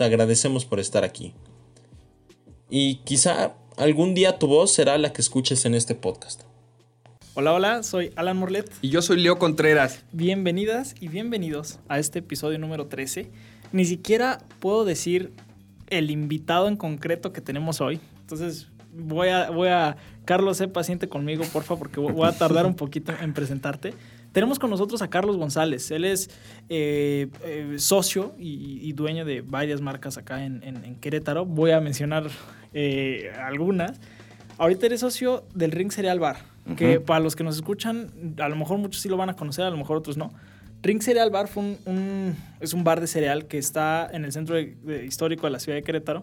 te agradecemos por estar aquí. Y quizá algún día tu voz será la que escuches en este podcast. Hola, hola, soy Alan Morlet. Y yo soy Leo Contreras. Bienvenidas y bienvenidos a este episodio número 13. Ni siquiera puedo decir el invitado en concreto que tenemos hoy. Entonces voy a, voy a, Carlos, sé paciente conmigo, porfa, porque voy a tardar un poquito en presentarte. Tenemos con nosotros a Carlos González. Él es eh, eh, socio y, dueño de varias marcas acá en, Querétaro. Voy a mencionar eh, algunas. Ahorita eres socio del Ring Cereal Bar, que para los que nos escuchan, a lo mejor muchos sí lo van a conocer, a lo mejor otros no. Ring Cereal Bar fue un, es un bar de cereal que está en el centro histórico de la ciudad de Querétaro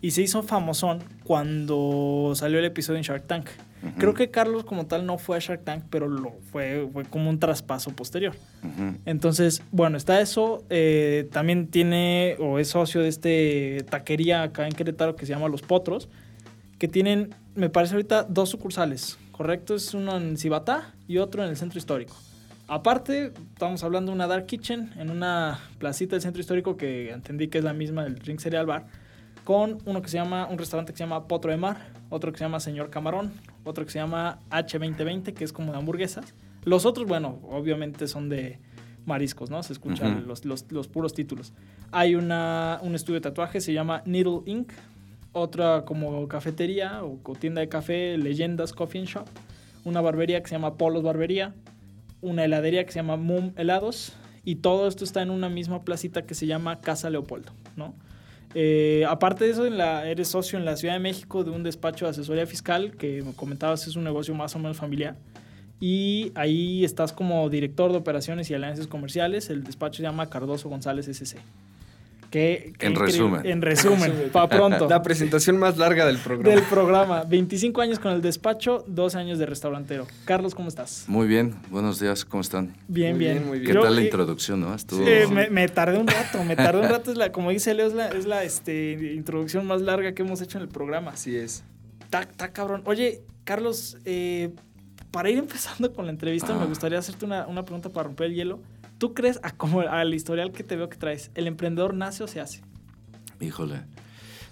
y se hizo famosón cuando salió el episodio en Shark Tank. Creo que Carlos como tal no fue a Shark Tank, pero lo fue, fue como un traspaso posterior. Entonces, bueno, está eso. Eh, también tiene o es socio de este taquería acá en Querétaro que se llama Los Potros, que tienen, me parece ahorita, dos sucursales. Correcto, es uno en Cibatá y otro en el centro histórico. Aparte, estamos hablando de una Dark Kitchen en una placita del centro histórico que entendí que es la misma del Ring Cereal Bar, con uno que se llama, un restaurante que se llama Potro de Mar, otro que se llama Señor Camarón, otro que se llama H2020, que es como de hamburguesas. Los otros, bueno, obviamente son de mariscos, ¿no? Se escuchan los, los, puros títulos. Hay una, un estudio de tatuaje, se llama Needle Inc., otra como cafetería o, tienda de café, Leyendas Coffee Shop, una barbería que se llama Polos Barbería, una heladería que se llama Moom Helados, y todo esto está en una misma placita que se llama Casa Leopoldo, ¿no? Eh, aparte de eso, eres socio en la Ciudad de México de un despacho de asesoría fiscal que me comentabas es un negocio más o menos familiar. Y ahí estás como director de operaciones y alianzas comerciales. El despacho se llama Cardoso González SC en resumen. En resumen, para pronto. La presentación más larga del programa. Del programa. 25 años con el despacho, 12 años de restaurantero. Carlos, ¿cómo estás? Muy bien, buenos días, ¿cómo están? Bien, bien. muy bien. ¿Qué tal la introducción, no? Estuvo... me, tardé un rato, me tardé un rato. Es la, como dice Leo, es la, este, introducción más larga que hemos hecho en el programa. Así es. Está cabrón. Oye, Carlos, eh, para ir empezando con la entrevista, me gustaría hacerte una, una pregunta para romper el hielo. ¿Tú crees, a como al historial que te veo que traes, el emprendedor nace o se hace? Híjole,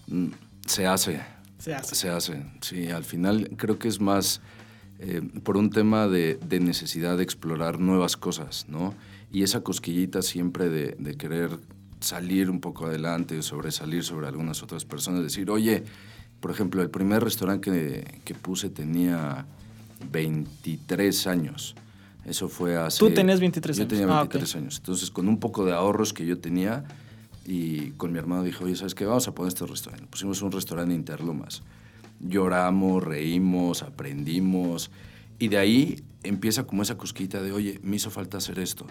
mm, se hace. Se hace. Se hace, sí. Al final creo que es más eh, por un tema de, necesidad de explorar nuevas cosas, ¿no? Y esa cosquillita siempre de, querer salir un poco adelante, sobresalir sobre algunas otras personas, decir, oye, por ejemplo, el primer restaurante que, que puse tenía 23 años. Eso fue hace... Tú tenías 23 años. Yo tenía 23 ah, años. Entonces, con un poco de ahorros que yo tenía y con mi hermano dijo, oye, ¿sabes qué? Vamos a poner este restaurante. Pusimos un restaurante en Interlomas. Lloramos, reímos, aprendimos. Y de ahí empieza como esa cosquita de, oye, me hizo falta hacer esto.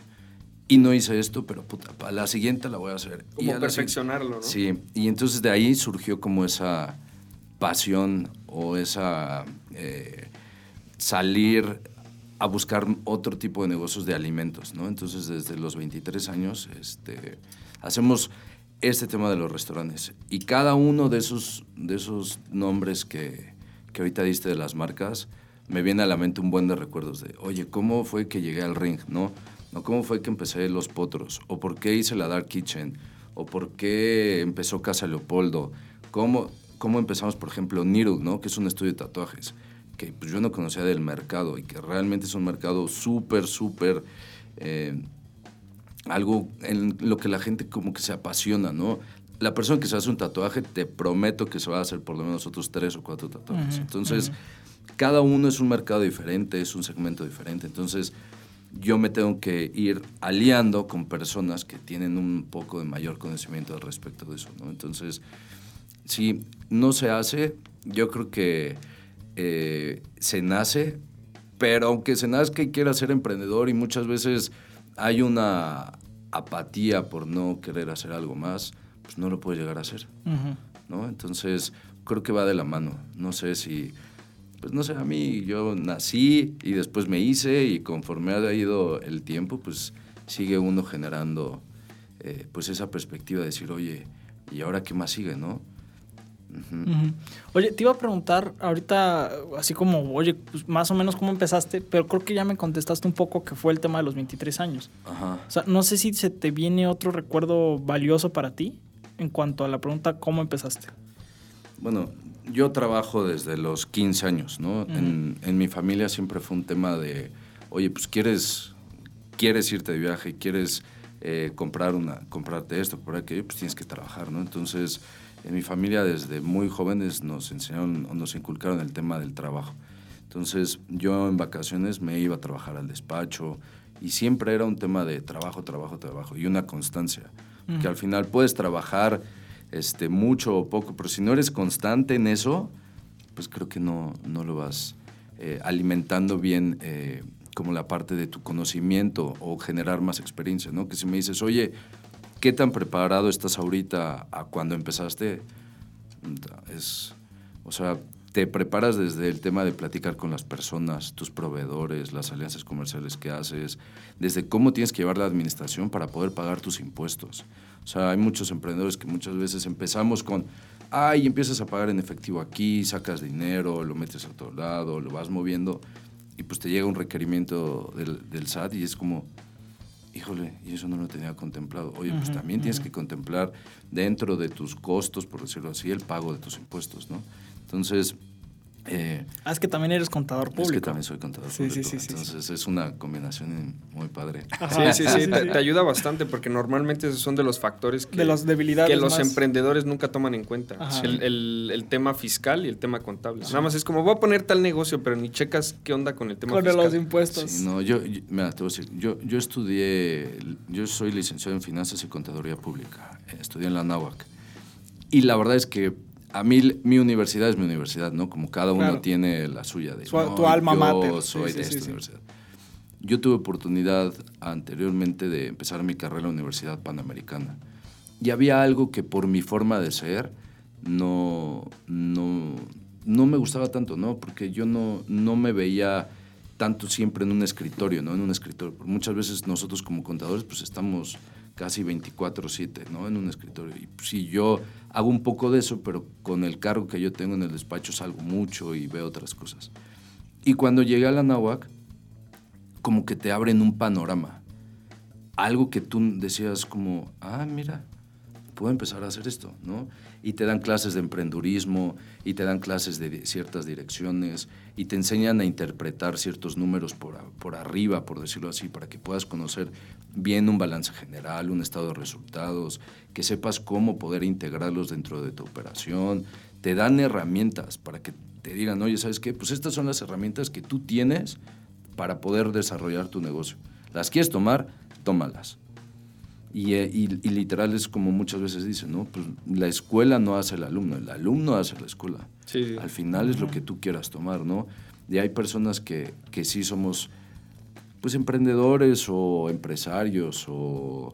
Y no hice esto, pero puta, la siguiente la voy a hacer. Como perfeccionarlo, ¿no? Sí. Y entonces de ahí surgió como esa pasión o esa... Eh, salir a buscar otro tipo de negocios de alimentos, ¿no? Entonces, desde los 23 años, este, hacemos este tema de los restaurantes. Y cada uno de esos, de esos nombres que, que ahorita diste de las marcas, me viene a la mente un buen de recuerdos de, oye, ¿cómo fue que llegué al ring, no? ¿No? ¿Cómo fue que empecé Los Potros? ¿O por qué hice la Dark Kitchen? ¿O por qué empezó Casa Leopoldo? ¿Cómo, cómo empezamos, por ejemplo, Needle, ¿no? Que es un estudio de tatuajes que pues, yo no conocía del mercado y que realmente es un mercado súper, súper... Eh, algo en lo que la gente como que se apasiona, ¿no? La persona que se hace un tatuaje, te prometo que se va a hacer por lo menos otros tres o cuatro tatuajes. Entonces, cada uno es un mercado diferente, es un segmento diferente. Entonces, yo me tengo que ir aliando con personas que tienen un poco de mayor conocimiento al respecto de eso, ¿no? Entonces, si no se hace, yo creo que eh, se nace, pero aunque se nazca y quiera ser emprendedor y muchas veces hay una apatía por no querer hacer algo más, pues no lo puedes llegar a hacer. ¿no? Entonces, creo que va de la mano. No sé si, pues no sé, a mí yo nací y después me hice y conforme ha ido el tiempo, pues sigue uno generando eh, pues esa perspectiva de decir, oye, ¿y ahora qué más sigue, no? Oye, te iba a preguntar ahorita, así como, oye, pues más o menos cómo empezaste, pero creo que ya me contestaste un poco que fue el tema de los 23 años. Ajá. O sea, no sé si se te viene otro recuerdo valioso para ti en cuanto a la pregunta cómo empezaste. Bueno, yo trabajo desde los 15 años, ¿no? en, en mi familia siempre fue un tema de, oye, pues quieres, quieres irte de viaje, quieres eh, comprar una, comprarte esto, por aquello, pues tienes que trabajar, ¿no? Entonces, en mi familia desde muy jóvenes nos enseñaron o nos inculcaron el tema del trabajo. Entonces, yo en vacaciones me iba a trabajar al despacho y siempre era un tema de trabajo, trabajo, trabajo y una constancia. Que al final puedes trabajar este, mucho o poco, pero si no eres constante en eso, pues creo que no, no lo vas eh, alimentando bien eh, como la parte de tu conocimiento o generar más experiencia, ¿no? Que si me dices, oye, ¿qué tan preparado estás ahorita a cuando empezaste? Es, o sea, te preparas desde el tema de platicar con las personas, tus proveedores, las alianzas comerciales que haces, desde cómo tienes que llevar la administración para poder pagar tus impuestos. O sea, hay muchos emprendedores que muchas veces empezamos con, ay, empiezas a pagar en efectivo aquí, sacas dinero, lo metes a otro lado, lo vas moviendo, y pues te llega un requerimiento del, del SAT y es como, híjole, y eso no lo tenía contemplado. Oye, pues también tienes que contemplar dentro de tus costos, por decirlo así, el pago de tus impuestos, ¿no? Entonces, eh, Ah, es que también eres contador es público. que también soy contador Sí, público, sí, sí, sí. entonces es una combinación muy padre. Ajá, Sí, sí, sí, te, te ayuda bastante porque normalmente esos son de los factores que, De las debilidades que los más- emprendedores nunca toman en cuenta. El, el- el tema fiscal y el tema contable. Nada más es como, voy a poner tal negocio, pero ni checas qué onda con el tema Con fiscal. los impuestos. Sí, no, yo, yo- mira, te voy a decir, yo, yo estudié, yo soy licenciado en Finanzas y Contaduría Pública, estudié en la NAWAC. Y la verdad es que a mí, mi universidad es mi universidad, ¿no? Como cada uno Claro. tiene la suya. De, Su- no, tu alma yo mater. Soy sí, de sí, esta sí. universidad. Yo tuve oportunidad anteriormente de empezar mi carrera en la Universidad Panamericana. Y había algo que por mi forma de ser no, no, no me gustaba tanto, ¿no? Porque yo no, no me veía tanto siempre en un escritorio, ¿no? En un escritorio. Muchas veces nosotros como contadores pues estamos casi 24/7, ¿no? En un escritorio. Y pues, sí, yo hago un poco de eso, pero con el cargo que yo tengo en el despacho salgo mucho y veo otras cosas. Y cuando llegué a la NAWAC, como que te abren un panorama. Algo que tú decías como, ah, mira, puedo empezar a hacer esto, ¿no? Y te dan clases de emprendurismo, y te dan clases de ciertas direcciones, y te enseñan a interpretar ciertos números por, por arriba, por decirlo así, para que puedas conocer bien un balance general, un estado de resultados, que sepas cómo poder integrarlos dentro de tu operación. Te dan herramientas para que te digan, oye, ¿sabes qué? Pues estas son las herramientas que tú tienes para poder desarrollar tu negocio. ¿Las quieres tomar? Tómalas. Y, eh, y- y literal es como muchas veces dicen, ¿no? Pues la escuela no hace el alumno, el alumno hace la escuela. Sí, sí. Al final es lo que tú quieras tomar, ¿no? Y hay personas que, que sí somos, pues, emprendedores o empresarios o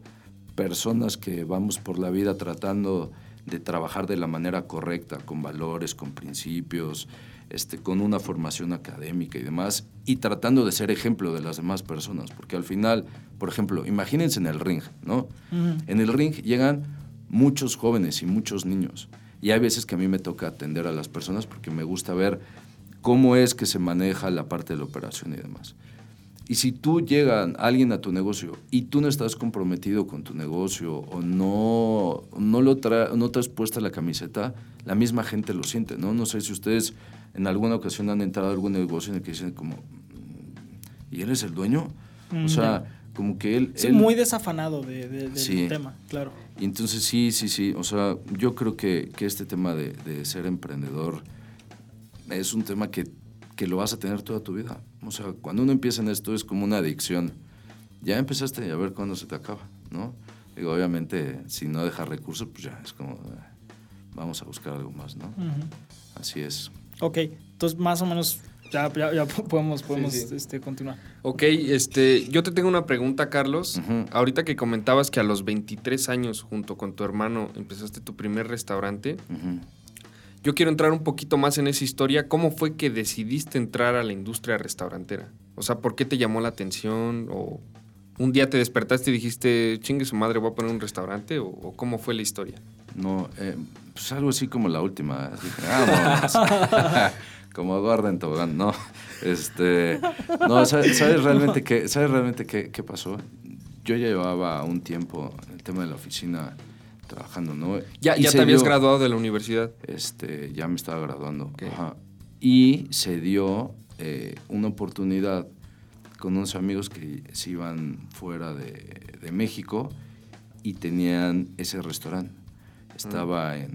personas que vamos por la vida tratando de trabajar de la manera correcta, con valores, con principios, este, con una formación académica y demás, y tratando de ser ejemplo de las demás personas, porque al final, por ejemplo, imagínense en el ring, ¿no? En el ring llegan muchos jóvenes y muchos niños, y hay veces que a mí me toca atender a las personas porque me gusta ver cómo es que se maneja la parte de la operación y demás. Y si tú llegan alguien a tu negocio y tú no estás comprometido con tu negocio o no, no, lo tra- no te has puesto la camiseta, la misma gente lo siente, ¿no? No sé si ustedes en alguna ocasión han entrado a algún negocio en el que dicen como, "Mm, ¿y él es el dueño? O sea, como que él... Sí, él- muy desafanado de, de- del Sí. tema, claro. y entonces sí, sí, sí. O sea, yo creo que, que este tema de, de ser emprendedor es un tema que, que lo vas a tener toda tu vida. O sea, cuando uno empieza en esto es como una adicción. Ya empezaste a ver cuándo se te acaba, ¿no? Digo, obviamente, si no dejas recursos, pues ya es como, eh, vamos a buscar algo más, ¿no? Ujú. Así es. Ok, entonces más o menos Ya, ya, ya podemos, podemos sí. Este, continuar. Ok, este, yo te tengo una pregunta, Carlos. Ahorita que comentabas que a los 23 años, junto con tu hermano, empezaste tu primer restaurante, yo quiero entrar un poquito más en esa historia. ¿Cómo fue que decidiste entrar a la industria restaurantera? O sea, ¿por qué te llamó la atención? ¿O un día te despertaste y dijiste, chingue su madre, voy a poner un restaurante? ¿O, o cómo fue la historia? No, eh, pues algo así como la última. Dije, vámonos. como Eduardo en tobogán, no. Este, no, ¿sabes, sabes realmente, qué, ¿sabes realmente qué, qué pasó? Yo ya llevaba un tiempo en el tema de la oficina trabajando, ¿no? Ya, ya te habías dio- graduado de la universidad. Este, ya me estaba graduando. Ajá. Y se dio eh, una oportunidad con unos amigos que se iban fuera de, de México y tenían ese restaurante. Estaba en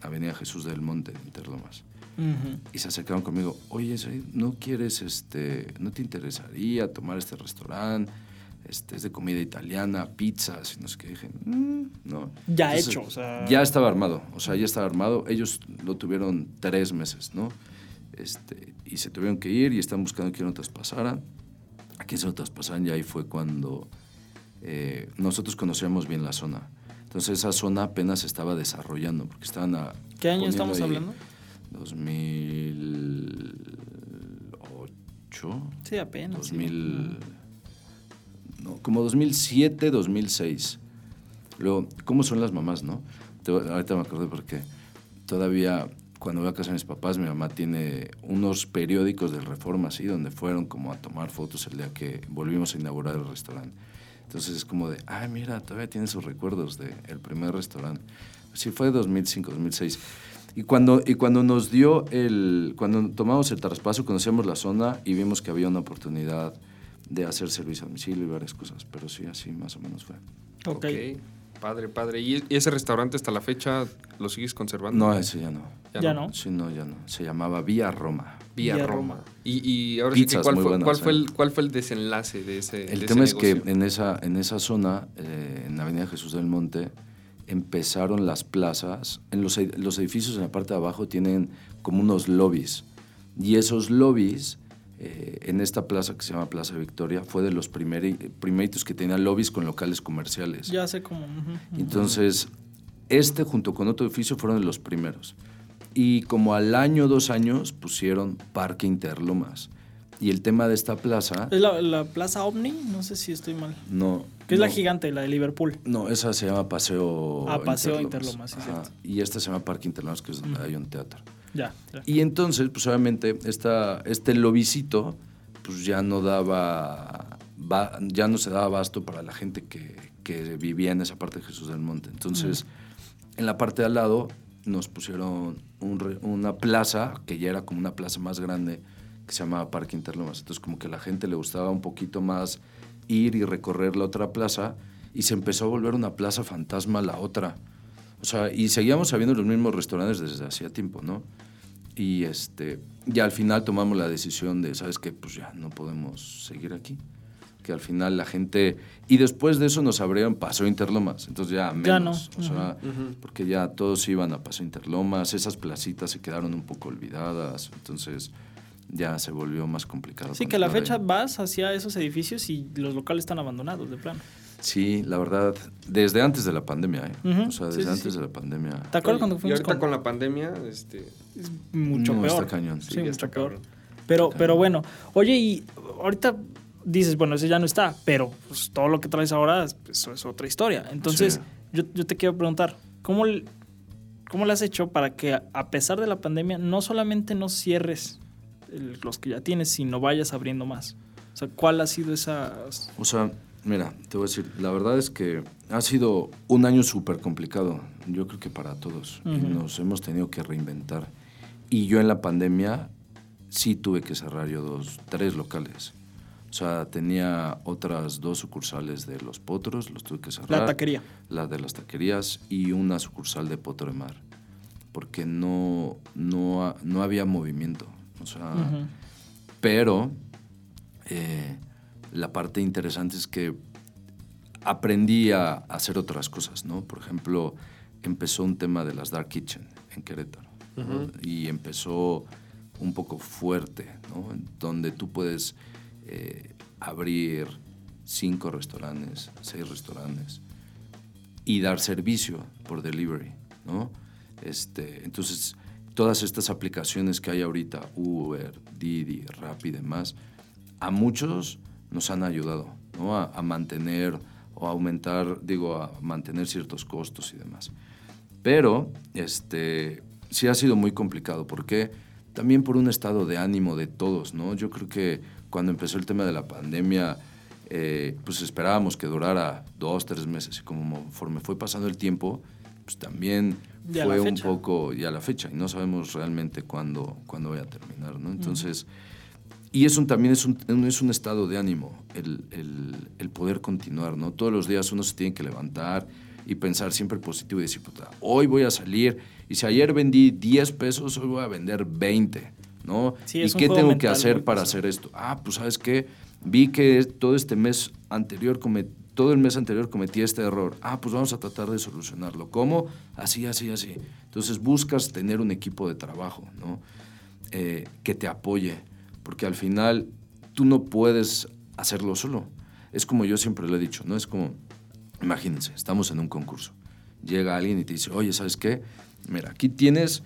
Avenida Jesús del Monte, en Terlomas. Ujú. Y se acercaron conmigo, oye, ¿no quieres, este, no te interesaría tomar este restaurante? Este, es de comida italiana, pizzas, y no sé qué. Dije, "Mm, no. Ya hecho, o sea- Ya estaba armado, o sea, ya estaba armado. Ellos lo tuvieron tres meses, ¿no? Este, y se tuvieron que ir y están buscando quién lo traspasara. A quién se lo traspasaran y ahí fue cuando eh, nosotros conocíamos bien la zona. Entonces esa zona apenas se estaba desarrollando porque estaban a, ¿Qué año estamos hablando? 2008, Sí, apenas. sí. 2000, no, como 2007, 2006. Luego, ¿cómo son las mamás, no? Te- ahorita me acordé porque todavía cuando voy a casa de mis papás, mi mamá tiene unos periódicos del Reforma, así, donde fueron como a tomar fotos el día que volvimos a inaugurar el restaurante. Entonces es como de, ay, mira, todavía tiene sus recuerdos del el primer restaurante. Sí, fue 2005, 2006. Y cuando, y cuando nos dio el, cuando tomamos el traspaso, conocíamos la zona y vimos que había una oportunidad de hacer servicio a domicilio y varias cosas. Pero sí, así más o menos fue. Ok. Padre, padre. ¿Y y ese restaurante hasta la fecha lo sigues conservando? No, ese ya no. Ya no. Sí, no, ya no. Se llamaba Vía Roma. Vía, Vía Roma. Roma. Y, y ahora sí que, Pizzas ¿cuál, muy fue, buenas, cuál, fue ¿eh? el, ¿cuál fue el desenlace de ese El de tema ese es que en esa, en esa zona, eh, en Avenida Jesús del Monte, empezaron las plazas. En los, los edificios en la parte de abajo tienen como unos lobbies. Y esos lobbies, eh, en esta plaza que se llama Plaza Victoria, fue de los primeri- primeritos que tenían lobbies con locales comerciales. Ya sé cómo. Entonces, este junto con otro edificio fueron de los primeros. Y como al año, dos años, pusieron Parque Interlomas. Y el tema de esta plaza, ¿Es la, la Plaza Omni? No sé si estoy mal. no... Que es la gigante, la de Liverpool. No, esa se llama Paseo Ah, Paseo Interlomas, sí, Ajá. cierto. Y esta se llama Parque Interlomas, que es donde hay un teatro. Ya. ya. Y entonces, pues obviamente, esta, este lobicito, pues ya no daba, va- ya no se daba abasto para la gente que, que vivía en esa parte de Jesús del Monte. Entonces, en la parte de al lado nos pusieron una plaza, que ya era como una plaza más grande, que se llamaba Parque Interlomas. Entonces, como que a la gente le gustaba un poquito más ir y recorrer la otra plaza, y se empezó a volver una plaza fantasma la otra. O sea, y seguíamos habiendo los mismos restaurantes desde hacía tiempo, ¿no? Y este, ya al final tomamos la decisión de, ¿sabes qué? Pues ya no podemos seguir aquí. Que al final la gente... Y después de eso nos abrieron Paso Interlomas, entonces ya menos. Ya no. O sea, porque ya todos iban a Paso Interlomas, esas placitas se quedaron un poco olvidadas, entonces ya se volvió más complicado. Sí, que a la fecha ahí. vas hacia esos edificios y los locales están abandonados, de plano. Sí, la verdad, desde antes de la pandemia, ¿eh? O sea, desde sí, antes sí. de la pandemia. ¿Te acuerdas cuando Y fuimos ahorita con, con la pandemia, este, Es mucho No, peor. está cañón, Sí, sí, mucho está cabrón. Pero, pero bueno, oye, y ahorita dices, bueno, ese ya no está, pero pues, todo lo que traes ahora es- eso es otra historia. Entonces, Sí. yo, yo te quiero preguntar, ¿cómo, ¿cómo le has hecho para que a- pesar de la pandemia no solamente no cierres el- los que ya tienes, sino vayas abriendo más? O sea, ¿cuál ha sido esa... O sea, mira, te voy a decir, la verdad es que ha sido un año súper complicado, yo creo que para todos, y Ujú. nos hemos tenido que reinventar. Y yo en la pandemia sí tuve que cerrar yo dos, tres locales. O sea, tenía otras dos sucursales de Los Potros, los tuve que cerrar. La taquería. La de las taquerías y una sucursal de Potro de Mar. Porque no, no, no había movimiento. O sea, pero eh, la parte interesante es que aprendí a hacer otras cosas, ¿no? Por ejemplo, empezó un tema de las Dark Kitchen en Querétaro. ¿no? Y empezó un poco fuerte, ¿no? Donde tú puedes eh, abrir cinco restaurantes, seis restaurantes y dar servicio por delivery, ¿no? Este, entonces, todas estas aplicaciones que hay ahorita, Uber, Didi, Rappi y demás, a muchos nos han ayudado, ¿no? A, mantener o a aumentar, digo, a mantener ciertos costos y demás. Pero, este, sí ha sido muy complicado. ¿Por qué? También por un estado de ánimo de todos, ¿no? Yo creo que cuando empezó el tema de la pandemia, eh, pues esperábamos que durara dos, tres meses. Y conforme fue pasando el tiempo, pues también fue un poco ya la fecha. Y no sabemos realmente cuándo, cuándo vaya a terminar, ¿no? Entonces, y es un, también es un, es un estado de ánimo el, el- el poder continuar, ¿no? Todos los días uno se tiene que levantar y pensar siempre positivo y decir, puta, hoy voy a salir y si ayer vendí 10 pesos, hoy voy a vender 20, ¿no? Sí, ¿Y qué tengo que hacer para hacer esto? Ah, pues sabes qué, vi que todo este mes anterior come- todo el mes anterior cometí este error. Ah, pues vamos a tratar de solucionarlo. ¿Cómo? Así, así, así. Entonces buscas tener un equipo de trabajo, ¿no? Eh, que te apoye, porque al final tú no puedes hacerlo solo. Es como yo siempre lo he dicho, ¿no? Es como, imagínense, estamos en un concurso. Llega alguien y te dice, oye, ¿sabes qué? Mira, aquí tienes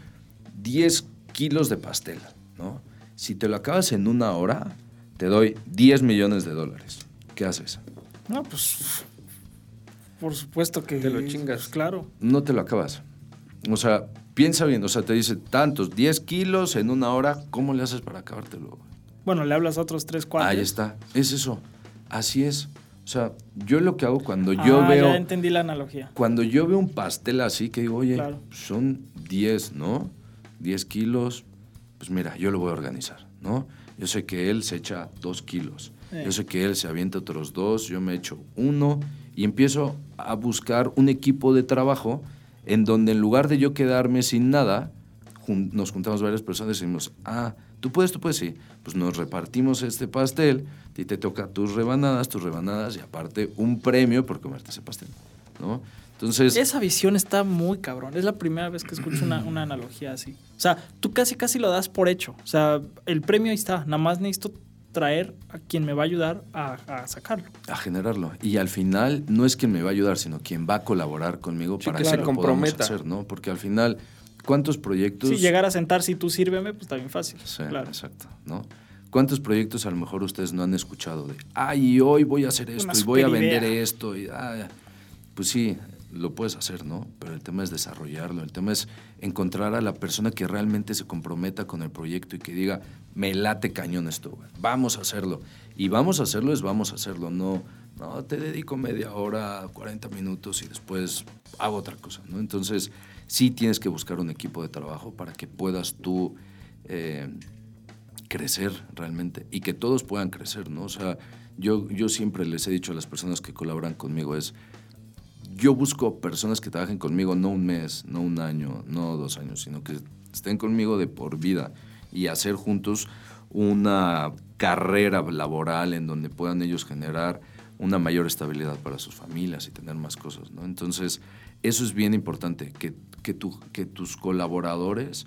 10 kilos de pastel, ¿no? Si te lo acabas en una hora, te doy 10 millones de dólares. ¿Qué haces? No, pues. Por supuesto que. Te lo chingas. pues, claro. No te lo acabas. O sea, piensa bien, o sea, te dice tantos, 10 kilos en una hora, ¿cómo le haces para acabártelo? Bueno, le hablas a otros tres, cuatro. Ahí está, es eso, así es. O sea, yo lo que hago cuando yo ah, veo... Ya entendí la analogía. Cuando yo veo un pastel así, que digo, oye, Claro. son 10, ¿no? 10 kilos, pues mira, yo lo voy a organizar, ¿no? Yo sé que él se echa 2 kilos, Eh. yo sé que él se avienta otros 2, yo me echo uno y empiezo a buscar un equipo de trabajo en donde en lugar de yo quedarme sin nada, jun- nos juntamos varias personas y decimos, ah, tú puedes, tú puedes, sí. Pues nos repartimos este pastel y te toca tus rebanadas, tus rebanadas y aparte un premio por comerte ese pastel, ¿no? Entonces, Esa visión está muy cabrón. Es la primera vez que escucho una, una analogía así. O sea, tú casi casi lo das por hecho. O sea, el premio ahí está. Nada más necesito traer a quien me va a ayudar a, a sacarlo. a generarlo. Y al final no es quien me va a ayudar, sino quien va a colaborar conmigo Sí, para que que se lo podamos comprometa. hacer, ¿no? Porque al final, ¿cuántos proyectos? Si llegar a sentarse y tú sírveme, pues está bien fácil. Sí, claro. exacto, ¿no? ¿Cuántos proyectos a lo mejor ustedes no han escuchado de, ay, hoy voy a hacer esto Una y voy a vender idea. esto? Y, ah, pues sí, lo puedes hacer, ¿no? Pero el tema es desarrollarlo, el tema es encontrar a la persona que realmente se comprometa con el proyecto y que diga, me late cañón esto, vamos a hacerlo. Y vamos a hacerlo es vamos a hacerlo, no, no, te dedico media hora, 40 minutos y después hago otra cosa, ¿no? Entonces, sí tienes que buscar un equipo de trabajo para que puedas tú... eh, crecer realmente y que todos puedan crecer, ¿no? O sea, yo, yo siempre les he dicho a las personas que colaboran conmigo es, yo busco personas que trabajen conmigo no un mes, no un año, no dos años, sino que estén conmigo de por vida y hacer juntos una carrera laboral en donde puedan ellos generar una mayor estabilidad para sus familias y tener más cosas, ¿no? Entonces, eso es bien importante, que, que, tu- que tus colaboradores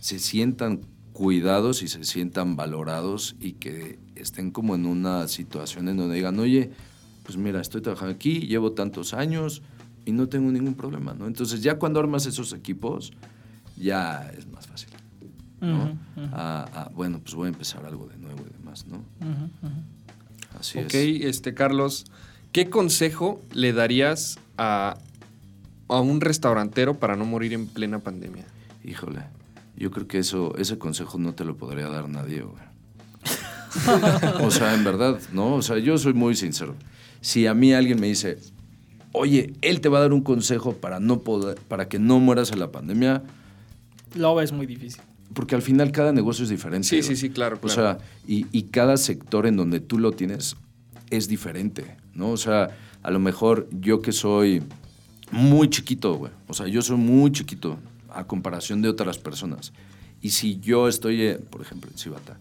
se sientan cuidados y se sientan valorados y que estén como en una situación en donde digan, oye, pues mira, estoy trabajando aquí, llevo tantos años y no tengo ningún problema, ¿no? Entonces ya cuando armas esos equipos, ya es más fácil, ¿no? Ah, ah, bueno, pues voy a empezar algo de nuevo y demás, ¿no? Así ok, es. este Carlos, ¿qué consejo le darías a, a un restaurantero para no morir en plena pandemia? Híjole, yo creo que eso, ese consejo no te lo podría dar nadie, güey. o sea, en verdad, ¿no? O sea, yo soy muy sincero. Si a mí alguien me dice, oye, él te va a dar un consejo para, no poder, para que no mueras en la pandemia, Lo ves muy difícil. porque al final cada negocio es diferente. Sí, sí, sí, claro, O sea, y, y cada sector en donde tú lo tienes es diferente, ¿no? O sea, a lo mejor yo que soy muy chiquito, güey. O sea, yo soy muy chiquito a comparación de otras personas. Y si yo estoy, eh, por ejemplo, en Cibata,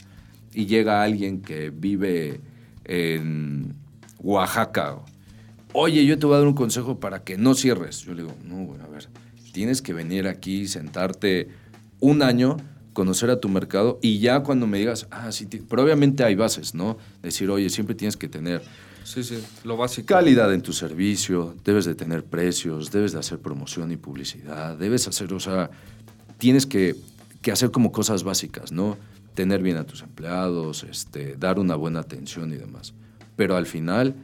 y llega alguien que vive en Oaxaca, oye, yo te voy a dar un consejo para que no cierres. Yo le digo, no, güey, a ver, tienes que venir aquí, sentarte un año conocer a tu mercado y ya cuando me digas, ah, sí, pero obviamente hay bases, ¿no? Decir, oye, siempre tienes que tener Sí, sí, lo básico. calidad en tu servicio, debes de tener precios, debes de hacer promoción y publicidad, debes hacer, o sea, tienes que, que hacer como cosas básicas, ¿no? Tener bien a tus empleados, este, dar una buena atención y demás. Pero al final,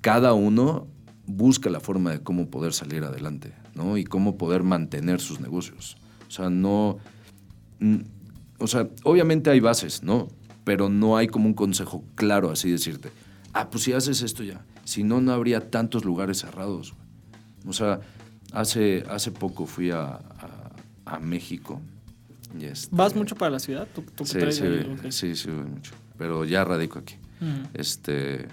cada uno busca la forma de cómo poder salir adelante, ¿no? Y cómo poder mantener sus negocios. O sea, no... O sea, obviamente hay bases, ¿no? Pero no hay como un consejo claro así decirte, ah, pues si haces esto ya. Si no, no habría tantos lugares cerrados. O sea, hace, hace poco fui a, a- a México. y este- ¿Vas mucho para la ciudad? ¿Tú, tú Sí, sí, ahí? Sí, sí, voy mucho. Pero ya radico aquí. Ujú. Este.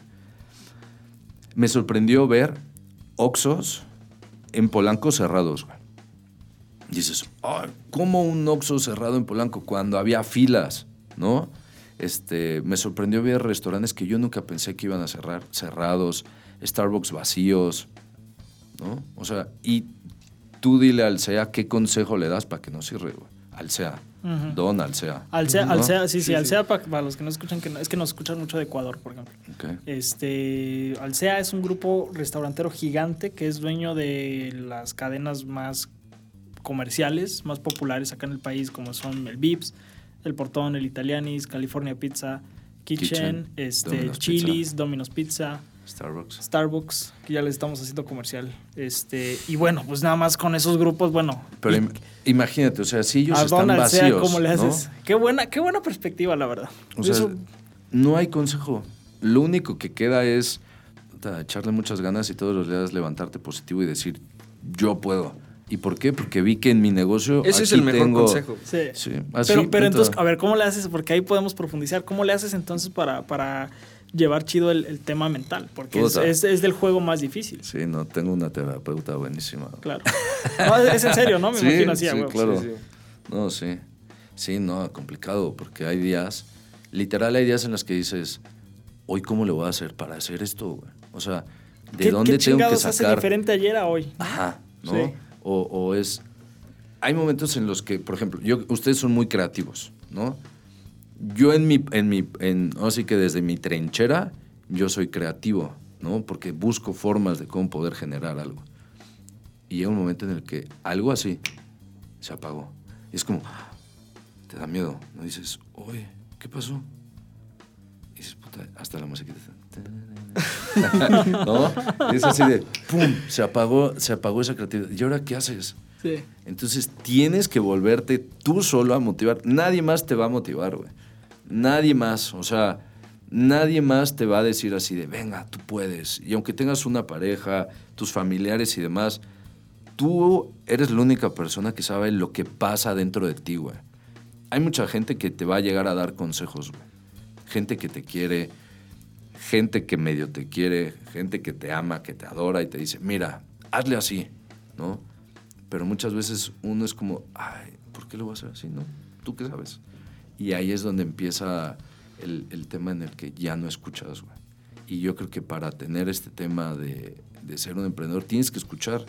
Me sorprendió ver Oxos en Polanco cerrados. Dices, "Ay, ¿cómo un Oxxo cerrado en Polanco cuando había filas, no? Este, me sorprendió ver restaurantes que yo nunca pensé que iban a cerrar, cerrados, Starbucks vacíos, ¿no? O sea, y tú dile al SEA qué consejo le das para que no cierre. Al SEA, Ujú. don al SEA. Alsea, ¿no? Sí, sí, Sí, pa- para, los que no escuchan, que no- es que nos escuchan mucho de Ecuador, por ejemplo. Ok. Este, Alsea es un grupo restaurantero gigante que es dueño de las cadenas más comerciales, más populares acá en el país, como son el Vips, el Portón, el Italianis, California Pizza, Kitchen, Kitchen, este, Domino's Chili's, Domino's Pizza, Starbucks. Starbucks, que ya les estamos haciendo comercial. Este, y bueno, pues nada más con esos grupos, bueno. Pero y- imagínate, o sea, si ellos a están Donald sea, vacíos. ¿cómo le ¿no? haces? Qué buena, qué buena perspectiva, la verdad. O sea, Eso- no hay consejo. Lo único que queda es echarle muchas ganas y todos los días levantarte positivo y decir, yo puedo. ¿Y por qué? Porque vi que en mi negocio. Ese es el mejor tengo- consejo. sí. Sí, así, pero, pero entonces, a ver, ¿cómo le haces? Porque ahí podemos profundizar. ¿Cómo le haces entonces para, para llevar chido el, el tema mental? Porque es, es- es del juego más difícil. Sí, no, tengo una terapeuta buenísima. Claro. No, es en serio, ¿no? Me Sí, imagino así, sí, huevo. claro. Sí, sí. No, sí. Sí, no, complicado, porque hay días, literal hay días en los que dices, hoy cómo le voy a hacer para hacer esto, güey? O sea, ¿de ¿Qué, dónde qué tengo que chingados hace sacar? diferente ayer a hoy? Ajá, ¿no? Sí. O, o es... Hay momentos en los que, por ejemplo, yo, ustedes son muy creativos, ¿no? Yo en mi, en mi, en, así que desde mi trinchera, yo soy creativo, ¿no? Porque busco formas de cómo poder generar algo. Y llega un momento en el que algo así se apagó. Y es como, te da miedo, ¿no? Dices, oye, ¿qué pasó? Y dices, puta, hasta la musiquita. ¿No? Y es así de, ¡pum! Se apagó, se apagó esa creatividad. ¿Y ahora qué haces? Sí. Entonces tienes que volverte tú solo a motivar. Nadie más te va a motivar, güey. Nadie más. O sea, nadie más te va a decir así de, venga, tú puedes. Y aunque tengas una pareja, tus familiares y demás, tú eres la única persona que sabe lo que pasa dentro de ti, güey. Hay mucha gente que te va a llegar a dar consejos, güey. Gente que te quiere, gente que medio te quiere, gente que te ama, que te adora y te dice, mira, hazle así, ¿no? Pero muchas veces uno es como, ay, ¿por qué lo voy a hacer así, no? ¿Tú qué sabes? Y ahí es donde empieza el, el tema en el que ya no escuchas, güey. Y yo creo que para tener este tema de, de ser un emprendedor tienes que escuchar.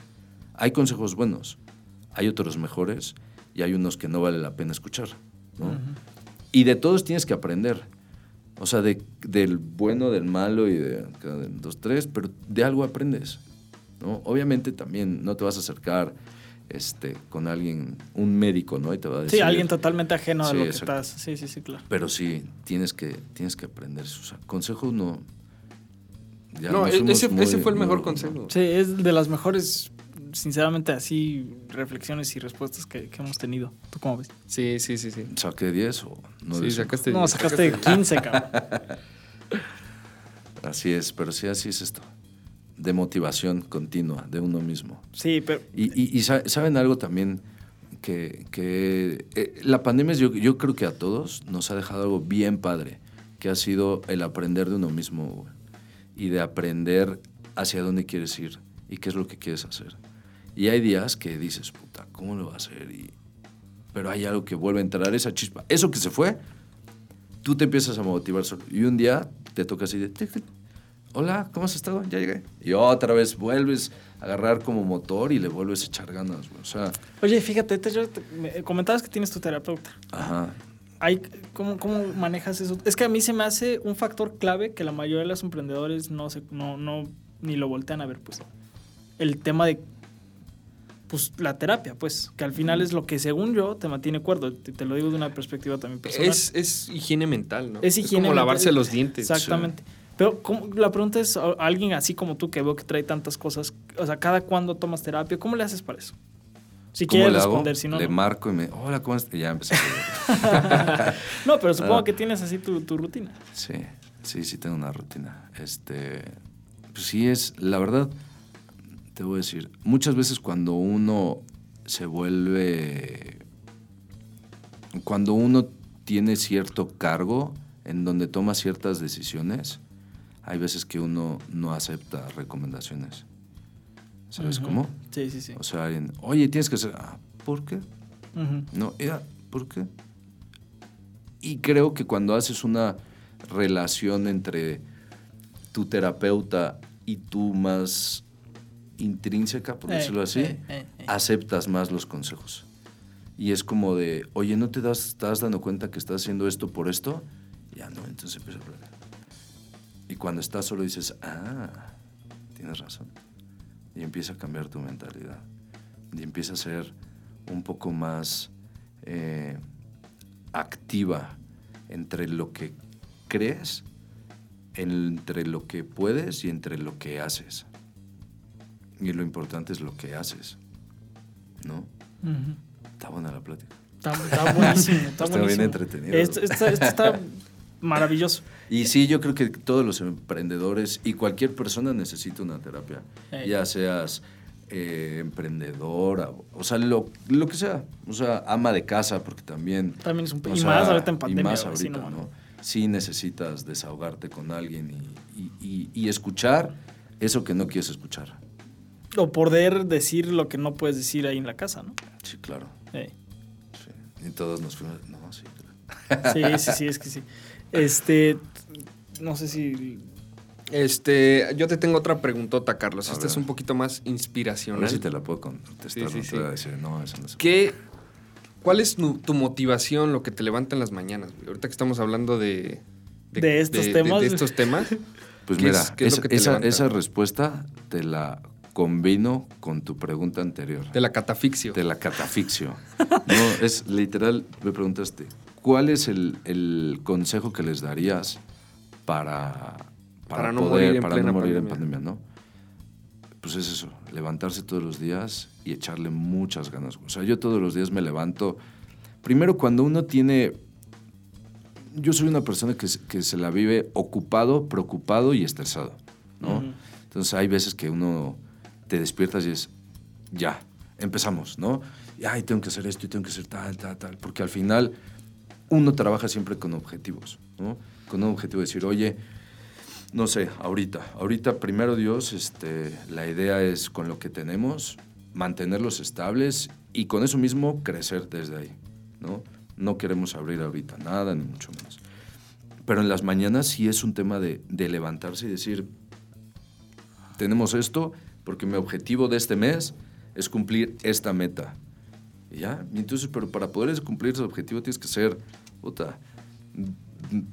Hay consejos buenos, hay otros mejores y hay unos que no vale la pena escuchar, ¿no? Y de todos tienes que aprender. O sea, de- del bueno, del malo y de, de dos, tres, pero de algo aprendes. ¿no? Obviamente también no te vas a acercar este, con alguien, un médico, ¿no? Y te va a decir. Sí, alguien totalmente ajeno a Sí, lo que exacto. estás. Sí, sí, sí, claro. Pero sí, tienes que, tienes que aprender. O sea, consejos no. ya No, e- ese, muy- ese fue el muy- mejor consejo. Sí, es de las mejores, sinceramente, así, reflexiones y respuestas que, que hemos tenido. ¿Tú cómo ves? Sí, sí, sí, sí. ¿Saqué 10 o no? Sí, sacaste. No, sacaste 15, cabrón. Así es, pero sí, así es esto. De motivación continua de uno mismo. Sí, pero Y, y- y sa- saben algo también que, que, eh, la pandemia yo, yo creo que a todos nos ha dejado algo bien padre, que ha sido el aprender de uno mismo y de aprender hacia dónde quieres ir y qué es lo que quieres hacer. Y hay días que dices, puta, ¿cómo lo va a hacer? Y, pero hay algo que vuelve a entrar, esa chispa. Eso que se fue, tú te empiezas a motivar solo. Y un día te toca así de, tic, tic, hola, ¿cómo has estado? Ya llegué. Y otra vez vuelves a agarrar como motor y le vuelves a echar ganas, güey. O sea, Oye, fíjate, te- yo te- me- comentabas que tienes tu terapeuta. ajá. Hay, ¿cómo, ¿Cómo manejas eso? Es que a mí se me hace un factor clave que la mayoría de los emprendedores no se, no, no, ni lo voltean a ver, pues. El tema de pues la terapia, pues, que al final es lo que según yo te mantiene cuerdo. Te, te lo digo de una perspectiva también personal. Es, es higiene mental, ¿no? Es higiene como mental. lavarse los dientes. Exactamente. Pero ¿cómo- la pregunta es, a alguien así como tú que veo que trae tantas cosas, o sea, ¿cada cuándo tomas terapia? ¿Cómo le haces para eso? Si ¿Cómo quieres responder, si no, Le marco y me, hola, ¿cómo estás? Ya empecé. a No, pero supongo Ah. que tienes así tu, tu rutina. Sí, sí, sí tengo una rutina. Este, pues sí es, la verdad, te voy a decir, muchas veces cuando uno se vuelve, cuando uno tiene cierto cargo en donde toma ciertas decisiones, hay veces que uno no acepta recomendaciones. ¿Sabes cómo? Sí, sí, sí. O sea, alguien, oye, tienes que hacer, ah, ¿por qué? No, era, ¿por qué? Y creo que cuando haces una relación entre tu terapeuta y tú más intrínseca, por Eh, decirlo así, eh, eh. aceptas más los consejos. Y es como de, oye, ¿no te das, estás dando cuenta que estás haciendo esto por esto? Ya no, entonces empieza a hablar. Y cuando estás solo dices, ah, tienes razón. Y empieza a cambiar tu mentalidad. Y empieza a ser un poco más eh, activa entre lo que crees, entre lo que puedes y entre lo que haces. Y lo importante es lo que haces. ¿No? Ujú. Está buena la plática. Está, está buenísimo. Está, Está bien entretenido. Esto, esto- esto está maravilloso. Y sí, yo creo que todos los emprendedores y cualquier persona necesita una terapia. Ya seas eh, emprendedora, o sea, lo, lo que sea. O sea, ama de casa, porque también... También es un... Y sea, más ahorita en pandemia. Y más sí, ahorita, no, ¿no? Sí necesitas desahogarte con alguien y, y- y- y escuchar eso que no quieres escuchar. O poder decir lo que no puedes decir ahí en la casa, ¿no? Sí, claro. Sí. Y todos nos fuimos... No, sí. Sí, sí, sí, es que sí. Este, no sé si... Este, yo te tengo otra preguntota, Carlos. A Esta ver. es un poquito más A inspiracional. ver si te la puedo contestar. Sí, sí, no sí. te voy a decir, no, eso no se ¿Qué, ¿Cuál es tu motivación, lo que te levanta en las mañanas? güey? Ahorita que estamos hablando de... De estos temas. De, estos temas. Pues ¿Qué mira, es- qué es lo esa- que te esa, levanta? esa respuesta te la combino con tu pregunta anterior. De la catafixio. De la catafixio. No, es literal, me preguntaste, ¿cuál es el, el consejo que les darías para, Para no morir en para plena no morir en pandemia? pandemia, no? Pues es eso, levantarse todos los días y echarle muchas ganas. O sea, yo todos los días me levanto. Primero, cuando uno tiene. Yo soy una persona que, se- que se la vive ocupado, preocupado y estresado, ¿no? Ujú. Entonces hay veces que uno te despiertas y es, ya, empezamos, ¿no? Y, ay, tengo que hacer esto y tengo que hacer tal, tal, tal. Porque al final uno trabaja siempre con objetivos, ¿no? Con un objetivo de decir, oye, no sé, ahorita, ahorita primero Dios, este, la idea es con lo que tenemos, mantenerlos estables y con eso mismo crecer desde ahí, ¿no? No queremos abrir ahorita nada, ni mucho menos. Pero en las mañanas sí es un tema de, de levantarse y decir, tenemos esto porque mi objetivo de este mes es cumplir esta meta. Ya, y entonces, pero para poder cumplir ese objetivo tienes que hacer, puta,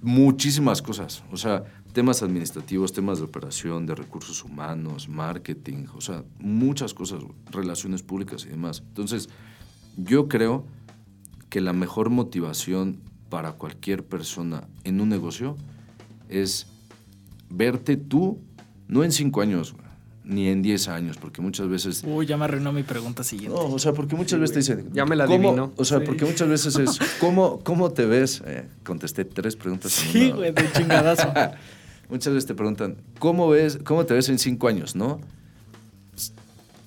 muchísimas cosas. O sea, temas administrativos, temas de operación, de recursos humanos, marketing, o sea, muchas cosas, relaciones públicas y demás. Entonces, yo creo que la mejor motivación para cualquier persona en un negocio es verte tú, no en cinco años, güey, ni en diez años, porque muchas veces... Uy, ya me arruinó mi pregunta siguiente. No, o sea, porque muchas veces te dicen... Ya me la ¿cómo- adivinó. O sea, Sí. porque muchas veces es, ¿cómo, cómo te ves? Eh, contesté tres preguntas. Sí, güey, de chingadazo. Muchas veces te preguntan, ¿cómo, ves, ¿cómo te ves en cinco años, no?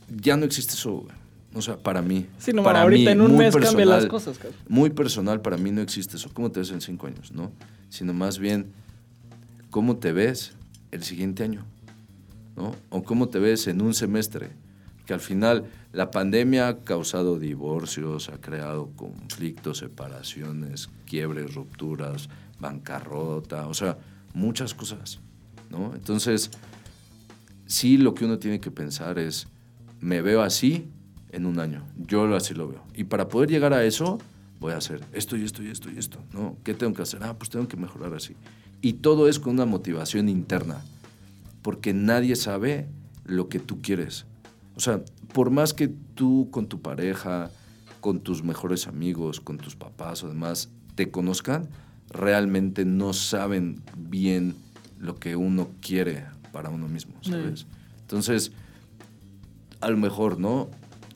Ya no existe eso, güey. O sea, para mí. Sí, no, para ahorita mí, en un mes cambian personal, las cosas, cabrón. Muy personal, para mí no existe eso. ¿Cómo te ves en cinco años, no? Sino más bien, ¿cómo te ves el siguiente año? ¿No? O cómo te ves en un semestre. Que al final la pandemia ha causado divorcios, ha creado conflictos, separaciones, quiebres, rupturas, bancarrota, o sea, muchas cosas, ¿no? Entonces, sí lo que uno tiene que pensar es, me veo así en un año, yo así lo veo. Y para poder llegar a eso, voy a hacer esto y esto y esto y esto, ¿no? ¿Qué tengo que hacer? Ah, pues tengo que mejorar así. Y todo es con una motivación interna, porque nadie sabe lo que tú quieres. O sea, por más que tú con tu pareja, con tus mejores amigos, con tus papás o demás, te conozcan, realmente no saben bien lo que uno quiere para uno mismo, ¿sabes? Entonces, a lo mejor, ¿no?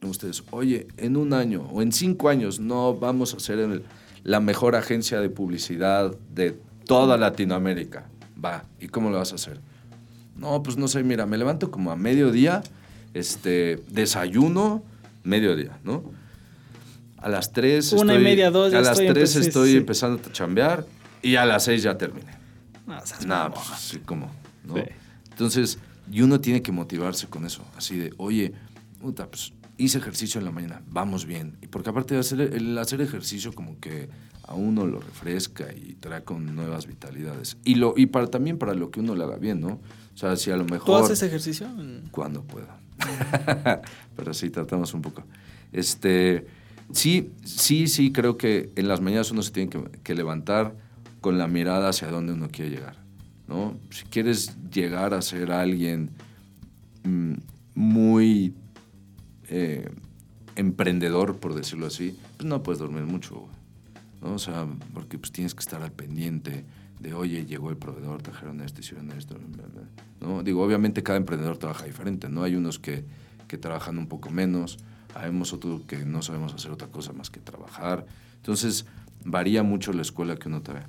Ustedes, oye, en un año o en cinco años no vamos a ser el- la mejor agencia de publicidad de toda Latinoamérica. Va, ¿y cómo lo vas a hacer? No, pues no sé, mira, me levanto como a mediodía, este, desayuno, mediodía, ¿no? A las 3 Una y media, dos, ya a las estoy 3 empe- sí, estoy sí. empezando a chambear y a las 6 ya terminé. No, Nada, pues así como, ¿no? Sí. Entonces, y uno tiene que motivarse con eso, así de, oye, puta, pues hice ejercicio en la mañana, vamos bien. Y porque aparte de hacer, el hacer ejercicio como que a uno lo refresca y trae con nuevas vitalidades. Y, lo, y para, también para lo que uno le haga bien, ¿no? O sea, si a lo ¿Tú mejor... haces ejercicio? Mm. Cuando pueda. Pero sí, tratamos un poco. Este, sí, sí, sí, creo que en las mañanas uno se tiene que, que levantar con la mirada hacia dónde uno quiere llegar. ¿no? Si quieres llegar a ser alguien mm, muy eh, emprendedor, por decirlo así, pues no puedes dormir mucho. ¿no? O sea, porque pues tienes que estar al pendiente de, oye, llegó el proveedor, trajeron esto, hicieron esto. bla, bla, bla", ¿no? Digo, obviamente cada emprendedor trabaja diferente, ¿no? Hay unos que, que trabajan un poco menos, habemos otros que no sabemos hacer otra cosa más que trabajar. Entonces, varía mucho la escuela que uno trae.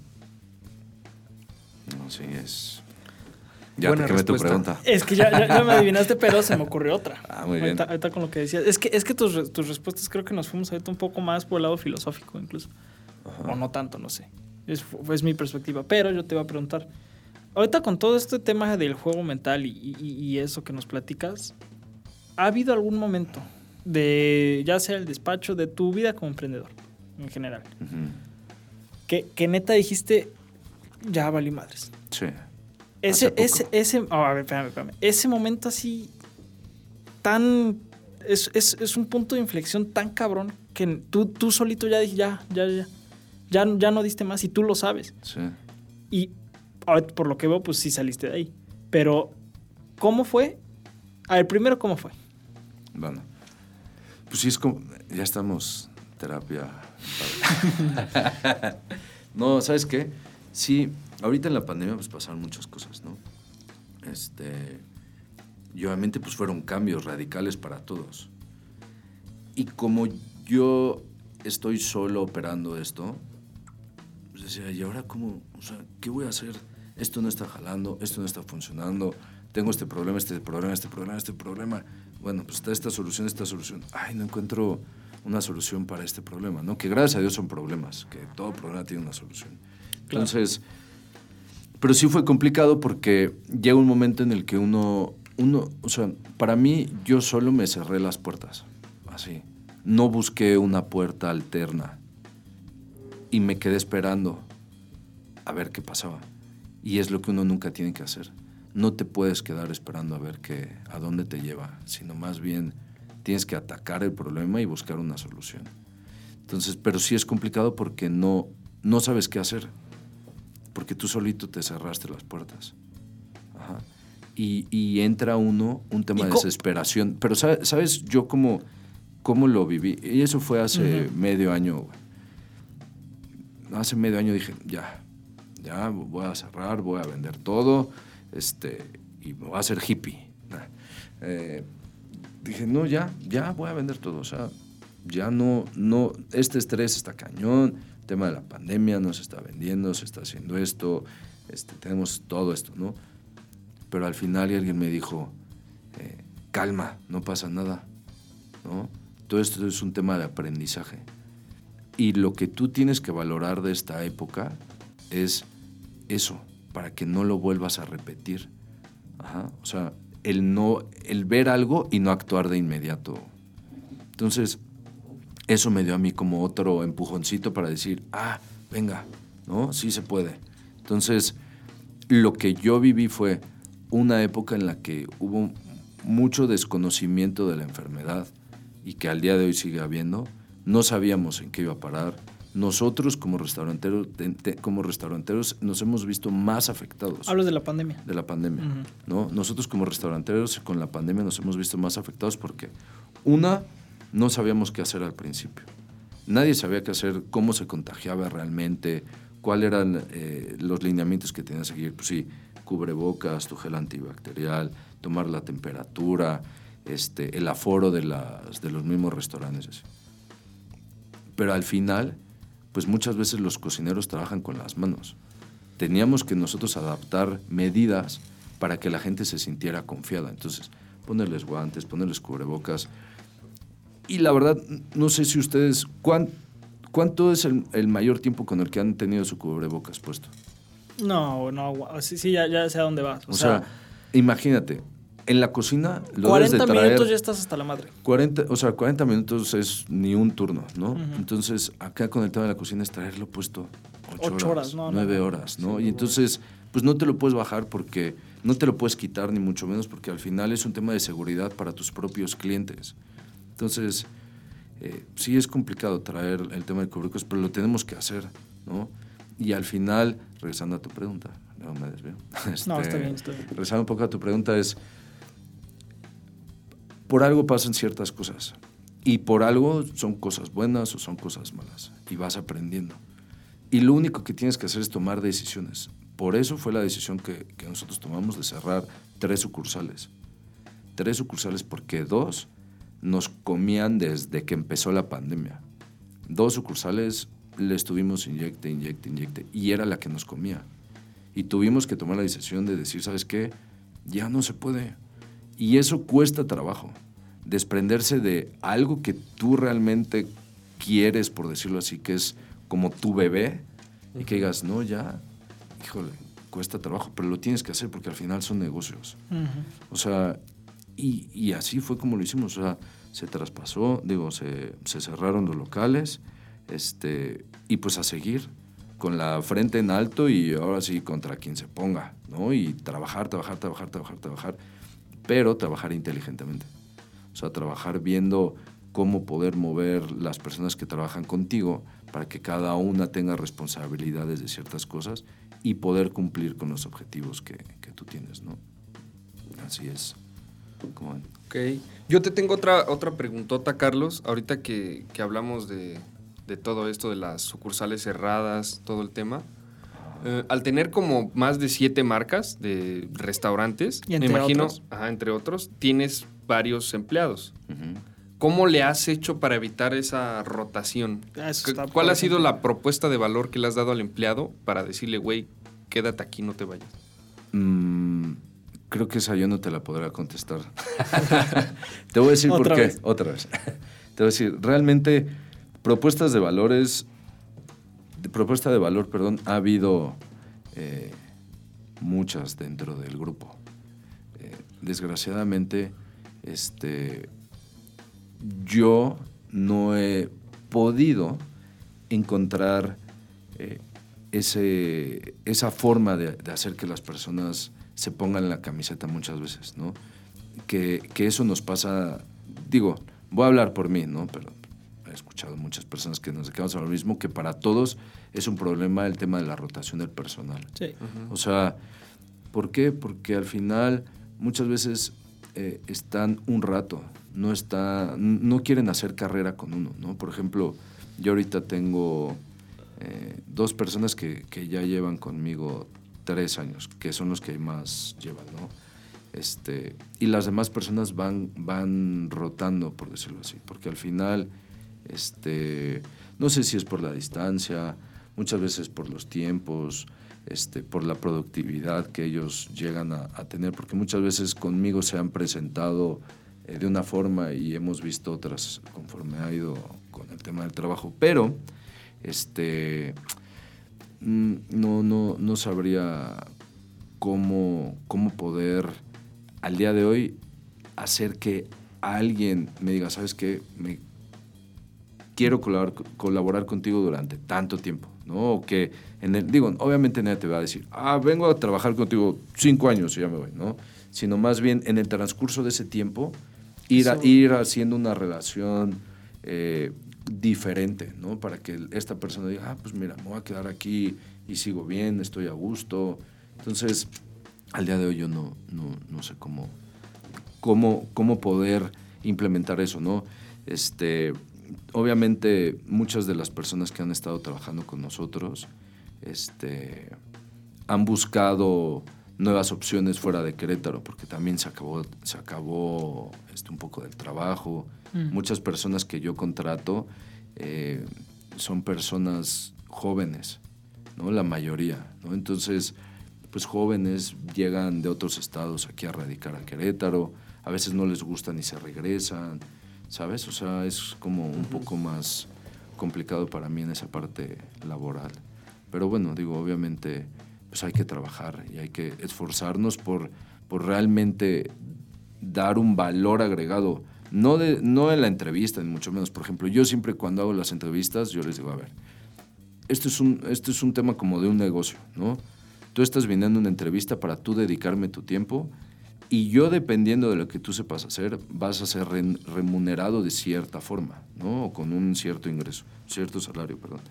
No, sí, es... Ya Buena te quemé tu pregunta. Es que ya, ya- ya me adivinaste, pero se me ocurrió otra. Ah, muy bien. Ahorita, ahorita con lo que decías. Es que, es que tus, tus respuestas creo que nos fuimos ahorita un poco más por el lado filosófico, incluso. O no tanto, no sé. Es, es mi perspectiva. Pero yo te iba a preguntar. Ahorita con todo este tema del juego mental y, y- y eso que nos platicas, ¿ha habido algún momento de, ya sea el despacho, de tu vida como emprendedor en general, que, que neta dijiste, ya valí madres? Sí. Ese, ese, ese, oh, a ver, espérame, espérame. Ese momento así tan. Es, es, es un punto de inflexión tan cabrón que tú, tú solito ya dijiste, ya, ya, ya. Ya, ya no diste más y tú lo sabes. Sí. Y por lo que veo, pues sí saliste de ahí. Pero, ¿cómo fue? A ver, primero, ¿cómo fue? Bueno, pues sí es como, ya estamos terapia. no, ¿sabes qué? Sí, ahorita en la pandemia pues pasaron muchas cosas, ¿no? Este, y obviamente pues fueron cambios radicales para todos. Y como yo estoy solo operando esto, pues decía, ¿y ahora cómo? O sea, ¿qué voy a hacer? Esto no está jalando, esto no está funcionando, tengo este problema, este problema, este problema, este problema. Bueno, pues está esta solución, esta solución. Ay, no encuentro una solución para este problema, ¿no? Que gracias a Dios son problemas, que todo problema tiene una solución. Entonces, pero sí fue complicado porque llega un momento en el que uno, uno, o sea, para mí yo solo me cerré las puertas, así. No busqué una puerta alterna y me quedé esperando a ver qué pasaba. Y es lo que uno nunca tiene que hacer. No te puedes quedar esperando a ver qué, a dónde te lleva, sino más bien tienes que atacar el problema y buscar una solución. Entonces, pero sí es complicado porque no, no sabes qué hacer, porque tú solito te cerraste las puertas. Ajá. Y, y entra uno un tema ¿Y de desesperación. Pero sa- sabes, yo cómo, cómo lo viví, y eso fue hace medio año. Hace medio año dije, ya, ya voy a cerrar, voy a vender todo, este, y me voy a hacer hippie. Eh, dije, no, ya, ya voy a vender todo. O sea, ya no, no, este estrés está cañón, el tema de la pandemia no se está vendiendo, se está haciendo esto, este, tenemos todo esto, ¿no? Pero al final alguien me dijo, eh, calma, no pasa nada, ¿no? Todo esto es un tema de aprendizaje. Y lo que tú tienes que valorar de esta época es eso, para que no lo vuelvas a repetir. Ajá. O sea, el no, el ver algo y no actuar de inmediato. Entonces, eso me dio a mí como otro empujoncito para decir, ah, venga, ¿no? Sí se puede. Entonces, lo que yo viví fue, una época en la que hubo mucho desconocimiento de la enfermedad y que al día de hoy sigue habiendo. No sabíamos en qué iba a parar. Nosotros como restauranteros, te- te- como restauranteros nos hemos visto más afectados Hablas de la pandemia. de la pandemia. ¿no? Nosotros como restauranteros con la pandemia nos hemos visto más afectados porque, una, no sabíamos qué hacer al principio. Nadie sabía qué hacer, cómo se contagiaba realmente, cuáles eran eh, los lineamientos que tenías que seguir. Pues sí, cubrebocas, tu gel antibacterial, tomar la temperatura, este, el aforo de, las, de los mismos restaurantes. Pero al final, pues muchas veces los cocineros trabajan con las manos. Teníamos que nosotros adaptar medidas para que la gente se sintiera confiada. Entonces, ponerles guantes, ponerles cubrebocas. Y la verdad, no sé si ustedes, ¿cuán- ¿cuánto es el, el mayor tiempo con el que han tenido su cubrebocas puesto? No, no, sí, sí, ya, ya sé a dónde vas. O, sea, imagínate, en la cocina lo 40 debes de traer... minutos ya estás hasta la madre. 40, o sea, 40 minutos es ni un turno, ¿no? Entonces, acá con el tema de la cocina es traerlo puesto 8 Ocho horas, horas, no, no, 9 no. horas, ¿no? y entonces, pues no te lo puedes bajar porque no te lo puedes quitar, ni mucho menos, porque al final es un tema de seguridad para tus propios clientes. Entonces, eh, sí es complicado traer el tema de cubrebocas, pero lo tenemos que hacer, ¿no? Y al final, regresando a tu pregunta, no me desvío. No, está Este, bien, está bien. Regresando un poco a tu pregunta, es por algo pasan ciertas cosas. Y por algo son cosas buenas o son cosas malas. Y vas aprendiendo. Y lo único que tienes que hacer es tomar decisiones. Por eso fue la decisión que, que nosotros tomamos de cerrar tres sucursales. Tres sucursales porque dos nos comían desde que empezó la pandemia. Dos sucursales le estuvimos inyecte, inyecte, inyecte. Y era la que nos comía. Y tuvimos que tomar la decisión de decir, ¿sabes qué? Ya no se puede. Y eso cuesta trabajo. Desprenderse de algo que tú realmente quieres, por decirlo así, que es como tu bebé, y que digas, no, ya, híjole, cuesta trabajo, pero lo tienes que hacer porque al final son negocios. O sea, y, y así fue como lo hicimos. O sea, se traspasó, digo, se, se cerraron los locales, este, y pues a seguir con la frente en alto y ahora sí contra quien se ponga, ¿no? Y trabajar, trabajar, trabajar, trabajar, trabajar, pero trabajar inteligentemente. O sea, trabajar viendo cómo poder mover las personas que trabajan contigo para que cada una tenga responsabilidades de ciertas cosas y poder cumplir con los objetivos que, que tú tienes, ¿no? Así es. Ven. Ok. Yo te tengo otra, otra preguntota, Carlos. Ahorita que, que hablamos de, de todo esto, de las sucursales cerradas, todo el tema. Eh, al tener como más de siete marcas de restaurantes, Y me entre imagino, otros. ajá, entre otros, tienes varios empleados. ¿Cómo le has hecho para evitar esa rotación? Ah, eso ¿Cu- está ¿Cuál ha sido la propuesta de valor que le has dado al empleado para decirle, güey, quédate aquí, no te vayas? Mm, creo que esa yo no te la podrá contestar. te voy a decir por qué. Otra vez. te voy a decir, realmente, propuestas de valores, propuesta de valor, perdón, ha habido eh, muchas dentro del grupo. Eh, desgraciadamente, este, yo no he podido encontrar eh, ese, esa forma de, hacer que las personas se pongan la camiseta muchas veces, ¿no? Que, que eso nos pasa, digo, voy a hablar por mí, ¿no? Pero escuchado muchas personas que nos dedicamos a lo mismo, que para todos es un problema el tema de la rotación del personal. Sí. O sea, ¿por qué? Porque al final muchas veces eh, están un rato, no, está, no quieren hacer carrera con uno, ¿no? Por ejemplo, yo ahorita tengo eh, dos personas que, que ya llevan conmigo tres años, que son los que más llevan, ¿no? Este, y las demás personas van, van rotando, por decirlo así, porque al final, este, no sé si es por la distancia, muchas veces por los tiempos, este, por la productividad que ellos llegan a, tener, porque muchas veces conmigo se han presentado eh, de una forma y hemos visto otras conforme ha ido con el tema del trabajo, pero este, mm, no, no, no sabría cómo, cómo poder al día de hoy hacer que alguien me diga, ¿sabes qué? Quiero colaborar, colaborar contigo durante tanto tiempo, ¿no? O que, en el, digo, obviamente nadie te va a decir, ah, vengo a trabajar contigo cinco años y ya me voy, ¿no? Sino más bien en el transcurso de ese tiempo, ir, a- ir haciendo una relación eh, diferente, ¿no? Para que esta persona diga, ah, pues mira, me voy a quedar aquí y sigo bien, estoy a gusto. Entonces, al día de hoy yo no, no, no sé cómo, cómo, cómo poder implementar eso, ¿no? Este, obviamente, muchas de las personas que han estado trabajando con nosotros este, han buscado nuevas opciones fuera de Querétaro, porque también se acabó, se acabó este, un poco del trabajo. Muchas personas que yo contrato eh, son personas jóvenes, ¿no? La mayoría, ¿no? Entonces, pues jóvenes llegan de otros estados aquí a radicar a Querétaro, a veces no les gustan y se regresan, ¿sabes? O sea, es como un poco más complicado para mí en esa parte laboral. Pero bueno, digo, obviamente, pues hay que trabajar y hay que esforzarnos por, por realmente dar un valor agregado. No, de, no en la entrevista, ni mucho menos. Por ejemplo, yo siempre cuando hago las entrevistas, yo les digo, a ver, esto es un, esto es un tema como de un negocio, ¿no? Tú estás viniendo a una entrevista para tú dedicarme tu tiempo y yo, dependiendo de lo que tú sepas hacer, vas a ser remunerado de cierta forma, ¿no? O con un cierto ingreso, cierto salario, perdón.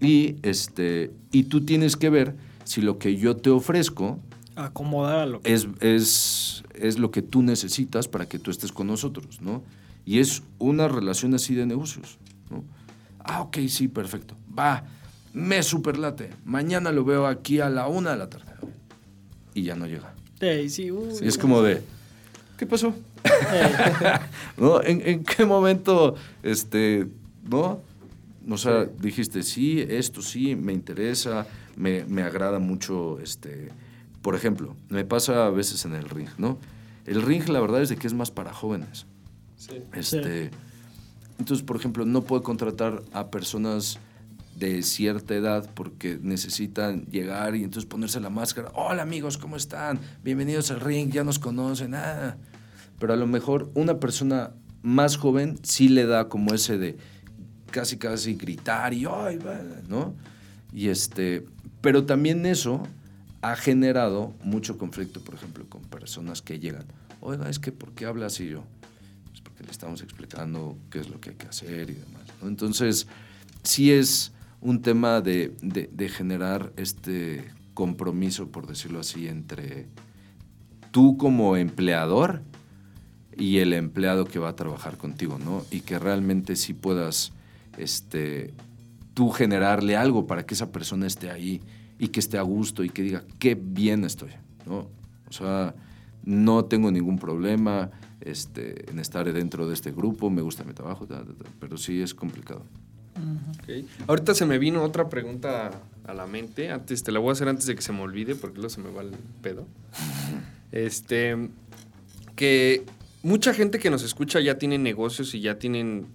Y, este, y tú tienes que ver si lo que yo te ofrezco Acomodar a lo que... es, es, es lo que tú necesitas para que tú estés con nosotros, ¿no? Y es una relación así de negocios, ¿no? Ah, ok, sí, perfecto. Va, me superlate. Mañana lo veo aquí a la una de la tarde. Y ya no llega. Ey, sí, uy. Es como de, ¿qué pasó? ¿No? ¿En, en qué momento, este, no? O sea, dijiste, sí, esto sí, me interesa, me, me agrada mucho, este, por ejemplo, me pasa a veces en el ring, ¿no? El ring, la verdad es de que es más para jóvenes. Este, Entonces, por ejemplo, no puedo contratar a personas de cierta edad porque necesitan llegar y entonces ponerse la máscara. Hola amigos, ¿cómo están? Bienvenidos al ring, ya nos conocen. Ah. Pero a lo mejor una persona más joven sí le da como ese de casi casi gritar y ¡ay! va", ¿no? Y este, pero también eso ha generado mucho conflicto, por ejemplo, con personas que llegan. Oiga, es que ¿por qué habla así yo? Pues porque le estamos explicando qué es lo que hay que hacer y demás. Entonces, sí es un tema de, de- generar este compromiso, por decirlo así, entre tú como empleador y el empleado que va a trabajar contigo, ¿no? Y que realmente sí puedas, este, tú generarle algo para que esa persona esté ahí y que esté a gusto y que diga, qué bien estoy, ¿no? O sea, no tengo ningún problema este, en estar dentro de este grupo, me gusta mi trabajo, pero sí es complicado. Ok. Ahorita se me vino otra pregunta a la mente. Antes te la voy a hacer antes de que se me olvide, porque luego se me va el pedo. Este. Que mucha gente que nos escucha ya tiene negocios y ya tienen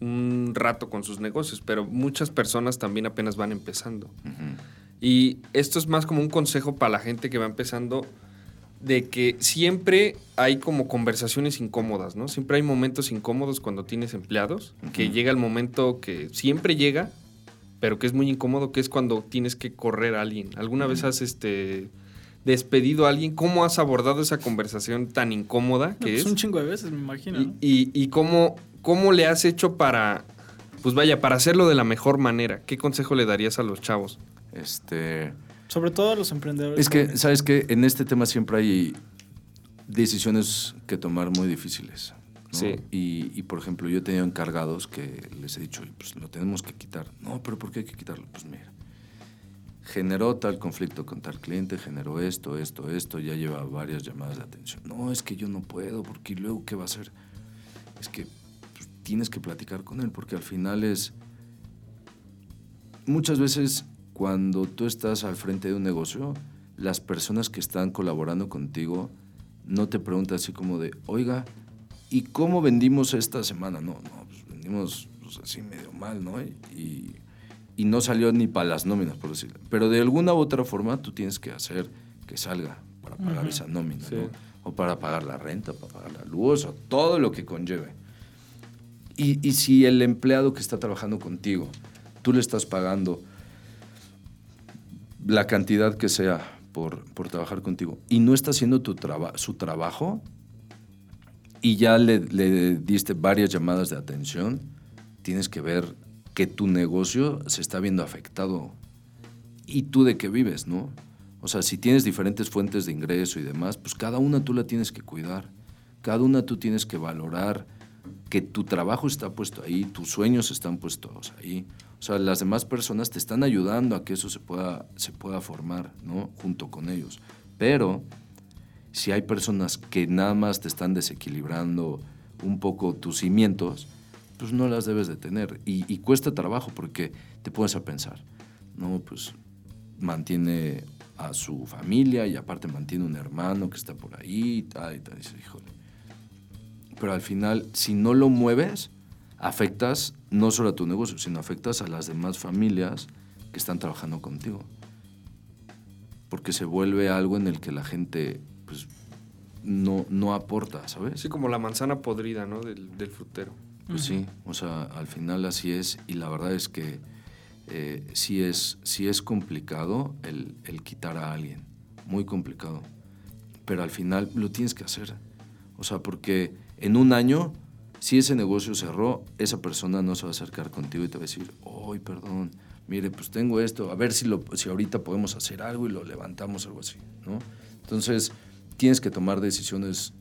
un rato con sus negocios, pero muchas personas también apenas van empezando. Y esto es más como un consejo para la gente que va empezando de que siempre hay como conversaciones incómodas, ¿no? Siempre hay momentos incómodos cuando tienes empleados, que llega el momento que siempre llega, pero que es muy incómodo, que es cuando tienes que correr a alguien. ¿Alguna vez has este despedido a alguien? ¿Cómo has abordado esa conversación tan incómoda No, que pues es? un chingo de veces, me imagino. Y, ¿no? y- y cómo, cómo le has hecho para, pues vaya, para hacerlo de la mejor manera? ¿Qué consejo le darías a los chavos? Este, Sobre todo a los emprendedores. Es que, jóvenes. ¿sabes qué? En este tema siempre hay decisiones que tomar muy difíciles. ¿no? Sí. Y, y, por ejemplo, yo he tenido encargados que les he dicho, pues lo tenemos que quitar. No, pero ¿por qué hay que quitarlo? Pues mira, generó tal conflicto con tal cliente, generó esto, esto, esto, ya lleva varias llamadas de atención. No, es que yo no puedo, porque luego, ¿qué va a hacer? Es que pues, tienes que platicar con él, porque al final es... Muchas veces cuando tú estás al frente de un negocio, las personas que están colaborando contigo no te preguntan así como de, oiga, ¿y cómo vendimos esta semana? No, no, pues vendimos pues, así medio mal, ¿no? Y, y no salió ni para las nóminas, por decirlo. Pero de alguna u otra forma tú tienes que hacer que salga para pagar Ujú. esa nómina, Sí. ¿no? O para pagar la renta, para pagar la luz, o todo lo que conlleve. Y, y si el empleado que está trabajando contigo, tú le estás pagando la cantidad que sea por, por trabajar contigo y no está haciendo tu traba- su trabajo y ya le, le diste varias llamadas de atención, tienes que ver que tu negocio se está viendo afectado y tú de qué vives, ¿no? O sea, si tienes diferentes fuentes de ingreso y demás, pues cada una tú la tienes que cuidar, cada una tú tienes que valorar que tu trabajo está puesto ahí, tus sueños están puestos ahí. O sea, las demás personas te están ayudando a que eso se pueda, se pueda formar, ¿no? Junto con ellos. Pero si hay personas que nada más te están desequilibrando un poco tus cimientos, pues no las debes de tener. Y, y cuesta trabajo porque te pones a pensar, no, pues mantiene a su familia y aparte mantiene un hermano que está por ahí y tal y tal. Y híjole. Pero al final, si no lo mueves, afectas no solo a tu negocio, sino afectas a las demás familias que están trabajando contigo. Porque se vuelve algo en el que la gente pues, no, no aporta, ¿sabes? Así como la manzana podrida, ¿no? Del, del frutero. Pues sí, o sea, al final así es y la verdad es que eh, sí, es, sí es complicado el, el quitar a alguien, muy complicado, pero al final lo tienes que hacer. O sea, porque en un año, si ese negocio cerró, esa persona no se va a acercar contigo y te va a decir, ¡ay, perdón! Mire, pues tengo esto, a ver si, lo, si ahorita podemos hacer algo y lo levantamos, algo así, ¿no? Entonces, tienes que tomar decisiones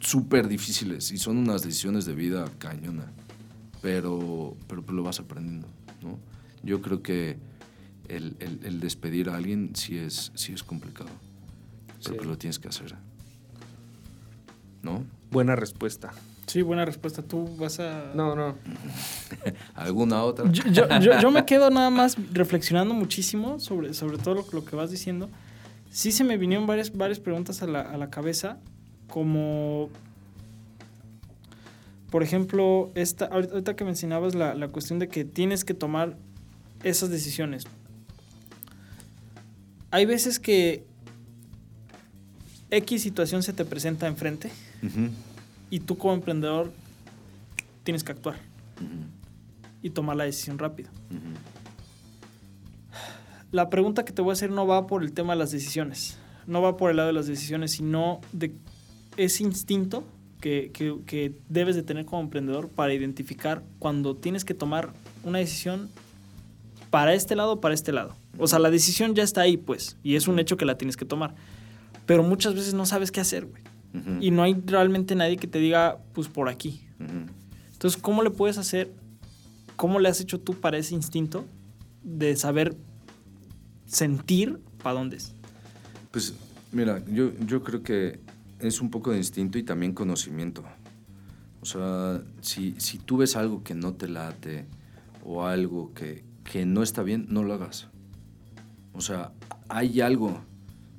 súper difíciles y son unas decisiones de vida cañona, pero, pero pues lo vas aprendiendo, ¿no? Yo creo que el, el- el despedir a alguien sí es, sí es complicado, pero Sí. pues lo tienes que hacer, ¿no? Buena respuesta. Sí, buena respuesta. Tú vas a... No, no. ¿Alguna otra? Yo, yo- yo- yo me quedo nada más reflexionando muchísimo sobre, sobre todo lo, lo que vas diciendo. Sí se me vinieron varias, varias preguntas a la, a la cabeza, como, por ejemplo, esta, ahorita ahorita que mencionabas la, la cuestión de que tienes que tomar esas decisiones. Hay veces que X situación se te presenta enfrente Ujú, y tú como emprendedor tienes que actuar y tomar la decisión rápido. La pregunta que te voy a hacer no va por el tema de las decisiones, no va por el lado de las decisiones, sino de ese instinto que, que- que debes de tener como emprendedor para identificar cuando tienes que tomar una decisión para este lado o para este lado. O sea, la decisión ya está ahí, pues, y es un hecho que la tienes que tomar. Pero muchas veces no sabes qué hacer, güey. Y no hay realmente nadie que te diga, pues, por aquí. Entonces, ¿cómo le puedes hacer? ¿Cómo le has hecho tú para ese instinto de saber sentir para dónde es? Pues mira, yo, yo creo que es un poco de instinto y también conocimiento. O sea, si, si tú ves algo que no te late o algo que, que no está bien, no lo hagas. O sea, hay algo,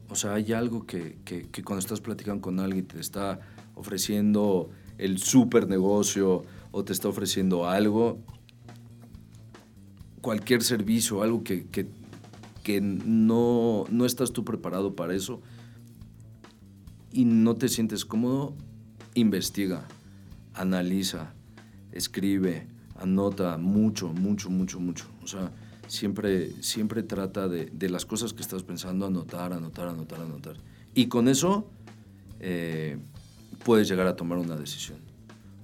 o sea, hay algo que, que, cuando estás platicando con alguien te está ofreciendo el super negocio o te está ofreciendo algo, cualquier servicio, algo que, que, que no, no estás tú preparado para eso y no te sientes cómodo, investiga, analiza, escribe, anota mucho, mucho, mucho, mucho. O sea, siempre, siempre trata de, de las cosas que estás pensando, anotar, anotar, anotar, anotar. Y con eso eh, puedes llegar a tomar una decisión.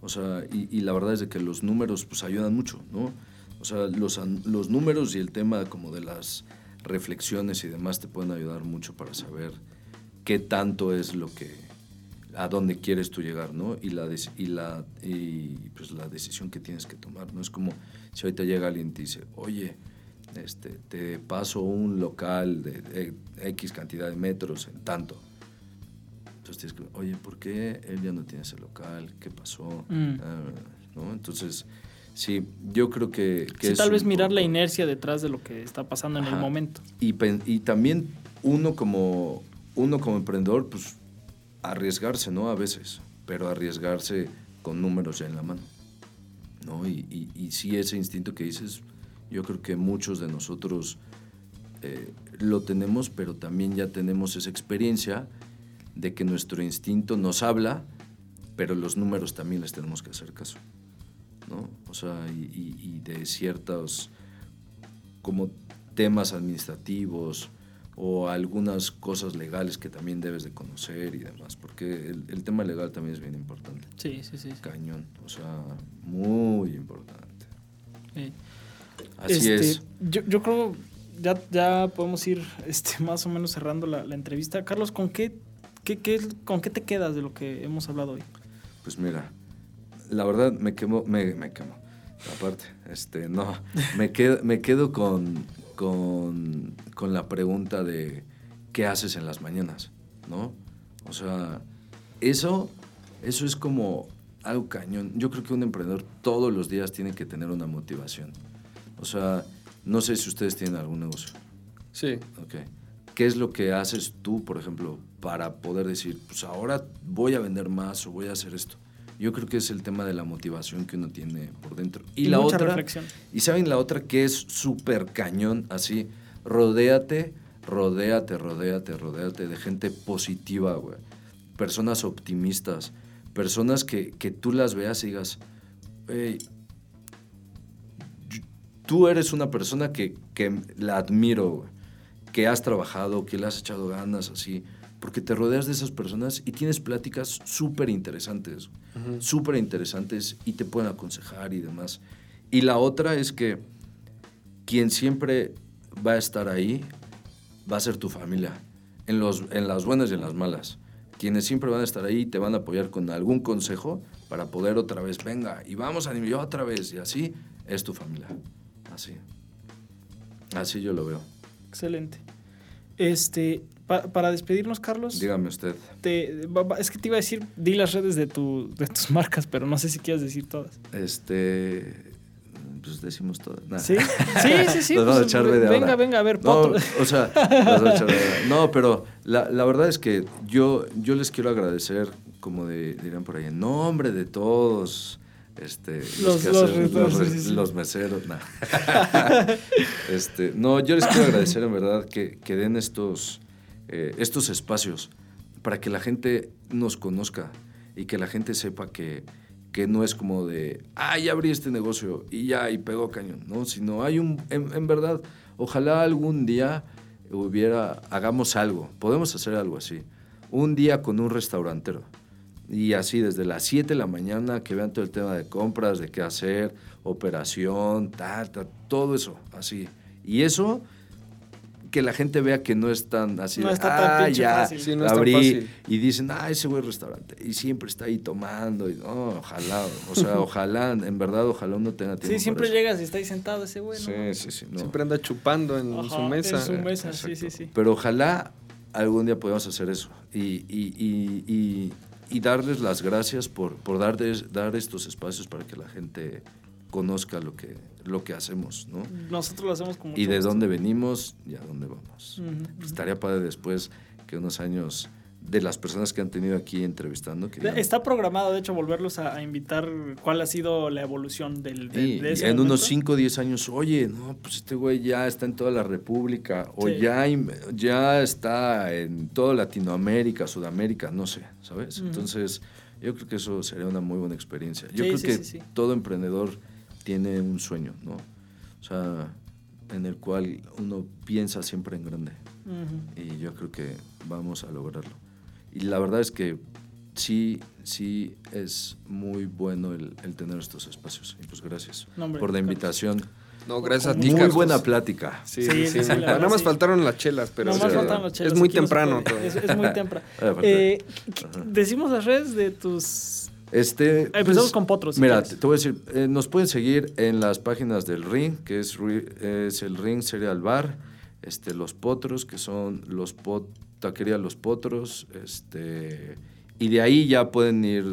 O sea, y, y la verdad es de que los números pues ayudan mucho, ¿no? O sea, los, los números y el tema como de las reflexiones y demás te pueden ayudar mucho para saber qué tanto es lo que, a dónde quieres tú llegar, ¿no? Y la, y la, y, pues, la decisión que tienes que tomar, ¿no? Es como si ahorita llega alguien y te dice, oye, este, te paso un local de, X cantidad de metros en tanto. Entonces tienes que, oye, ¿por qué él ya no tiene ese local? ¿Qué pasó? Mm. Ah, ¿no? Entonces, sí, yo creo que... que Sí, es tal vez mirar la poco- inercia detrás de lo que está pasando en el Ajá. momento. y, y también uno como, uno como emprendedor, pues arriesgarse, ¿no? A veces, pero arriesgarse con números ya en la mano, ¿no? Y, y, y sí, ese instinto que dices, yo creo que muchos de nosotros eh, lo tenemos, pero también ya tenemos esa experiencia de que nuestro instinto nos habla, pero los números también les tenemos que hacer caso, ¿no? sea, y, de ciertos como temas administrativos o algunas cosas legales que también debes de conocer y demás, porque el, el tema legal también es bien importante. Sí, sí, sí. sí. Cañón, o sea, muy importante. Eh, Así este, es. Yo, yo creo ya, ya podemos ir este, más o menos cerrando la, la entrevista. Carlos, ¿con qué, qué, qué ¿con qué te quedas de lo que hemos hablado hoy? Pues mira, la verdad me quemo, me, me quemo. Aparte, este, no, me quedo, me quedo con, con, con la pregunta de qué haces en las mañanas, ¿no? O sea, eso, eso es como algo cañón. Yo creo que un emprendedor todos los días tiene que tener una motivación. O sea, no sé si ustedes tienen algún negocio. Sí. Ok. ¿Qué es lo que haces tú, por ejemplo, para poder decir, pues ahora voy a vender más o voy a hacer esto? Yo creo que es el tema de la motivación que uno tiene por dentro. Y, Y la otra, reflexión. y saben la otra que es súper cañón, así, rodéate, rodéate, rodéate, rodéate de gente positiva, güey. Personas optimistas, personas que, que tú las veas y digas, "Ey, tú eres una persona que, que la admiro, güey, que has trabajado, que le has echado ganas, así, porque te rodeas de esas personas y tienes pláticas súper interesantes, súper interesantes y te pueden aconsejar y demás. Y la otra es que quien siempre va a estar ahí va a ser tu familia, en, los, en las buenas y en las malas. Quienes siempre van a estar ahí y te van a apoyar con algún consejo para poder otra vez, venga, y vamos a animar otra vez, y así es tu familia. Así. Así yo lo veo. Excelente. Este, pa- para despedirnos, Carlos, Dígame usted. te- es que te iba a decir, di las redes de, tu, de tus marcas, pero no sé si quieres decir todas. Este. Pues decimos todo. Nah. ¿Sí? Sí, sí, sí. Vamos a pues, echar venga, venga, a ver, No, o sea, a echar no, pero la, la verdad es que yo, yo les quiero agradecer, como de, dirán por ahí, en nombre de todos. Este, Los- los los, sí. los meseros, nah. este, no, yo les quiero agradecer en verdad que, que den estos, eh, estos espacios para que la gente nos conozca y que la gente sepa que, que no es como de, ah, ya abrí este negocio y ya, y pegó cañón, ¿no? Sino hay un, en, en verdad, ojalá algún día hubiera, hagamos algo, podemos hacer algo así, un día con un restaurantero. Y así desde las 7 de la mañana que vean todo el tema de compras, de qué hacer, operación, tal, tal, todo eso, así. Y eso, que la gente vea que no es tan así. No de, está tan "Ah, pinche ya, fácil". Sí, no es tan abrí", fácil. Y dicen, ah, ese güey es restaurante. Y siempre está ahí tomando. Y, no, ojalá, o sea, ojalá, en verdad, ojalá uno tenga tiempo. Sí, siempre llegas y está ahí sentado ese güey, ¿no? Sí, sí, sí. no. Siempre anda chupando en Ajá, su mesa. En su mesa, sí, sí, sí. Pero ojalá algún día podamos hacer eso y, y- y- y- y darles las gracias por, por dar, dar estos espacios para que la gente conozca lo que, lo que hacemos, ¿no? Nosotros lo hacemos como Y de dónde venimos y a dónde vamos. Estaría padre después que unos años de las personas que han tenido aquí entrevistando. Que Está programado, de hecho, volverlos a, a invitar. ¿Cuál ha sido la evolución del, de, "Sí, de y ese en unos momento? 5 o 10 años, oye, no, pues este güey ya está en toda la República, o Sí. ya, ya está en toda Latinoamérica, Sudamérica, no sé, ¿sabes? Entonces, yo creo que eso sería una muy buena experiencia. Yo Sí, creo que todo emprendedor tiene un sueño, ¿no? O sea, en el cual uno piensa siempre en grande. Y yo creo que vamos a lograrlo. Y la verdad es que sí, sí es muy bueno el, el tener estos espacios. Y pues gracias No, hombre, por la invitación. No, gracias a ti, Muy Carlos. buena plática. Sí, Sí, sí, sí, Nada más sí. faltaron las chelas, pero Nomás sí, faltan las chelas, es muy no temprano. Es, es muy temprano. Ah. Eh, ¿qué- decimos las redes de tus. Este, Empezamos pues, con Potros. si Mira, quieres. te, te voy a decir, eh, nos pueden seguir en las páginas del Ring, que es, es el Ring Cereal Bar, este, Los Potros, que son los pot, taquería Los Potros, este, y de ahí ya pueden ir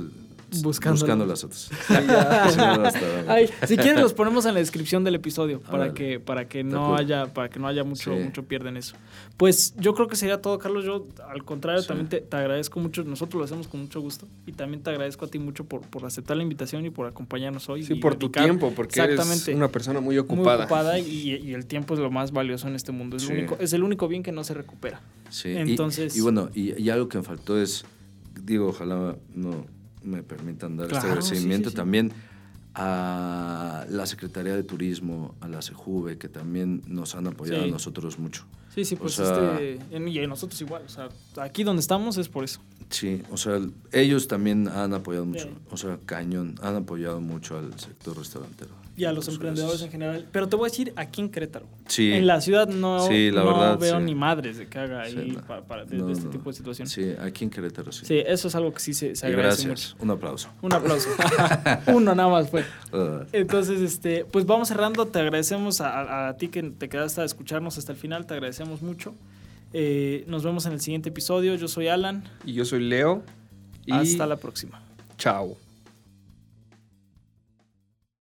Buscándolo. buscando las otras. Si quieres los ponemos en la descripción del episodio para Órale. que para que no cool. haya para que no haya mucho Sí. mucho pierden eso. Pues yo creo que sería todo, Carlos. Yo al contrario Sí. también te, te agradezco mucho. Nosotros lo hacemos con mucho gusto y también te agradezco a ti mucho por, por aceptar la invitación y por acompañarnos hoy. Sí, y por tu tiempo, porque Exactamente. eres una persona muy muy ocupada. ocupada y, y el tiempo es lo más valioso en este mundo. Es, Sí. el único, es el único bien que no se recupera. Sí, y- Entonces- Y, bueno, y, y algo que me faltó es, digo, ojalá no me permitan dar Claro, este agradecimiento sí, sí, sí. también a la Secretaría de Turismo, a la CEJUVE, que también nos han apoyado a nosotros mucho. Sí, sí, O pues sea- este. en- Y nosotros igual. O sea, aquí donde estamos es por eso. Sí, o sea, ellos también han apoyado mucho, o sea, cañón, han apoyado mucho al sector restaurantero. Y a los emprendedores en general. Pero te voy a decir aquí en Querétaro. Sí. En la ciudad no, Sí, la no verdad, veo sí. ni madres de que haga ahí Sí, no. para, de, No, de este no. tipo de situaciones. Sí. Sí, aquí en Querétaro sí. eso es algo que sí se, se Y agradece gracias, mucho. un aplauso. Un aplauso. Uno nada más fue. Entonces, este, pues vamos cerrando. Te agradecemos a, a- a ti que te quedaste a escucharnos hasta el final. Te agradecemos mucho. Eh, nos vemos en el siguiente episodio. Yo soy Alan. Y yo soy Leo. Y Hasta la próxima. chao.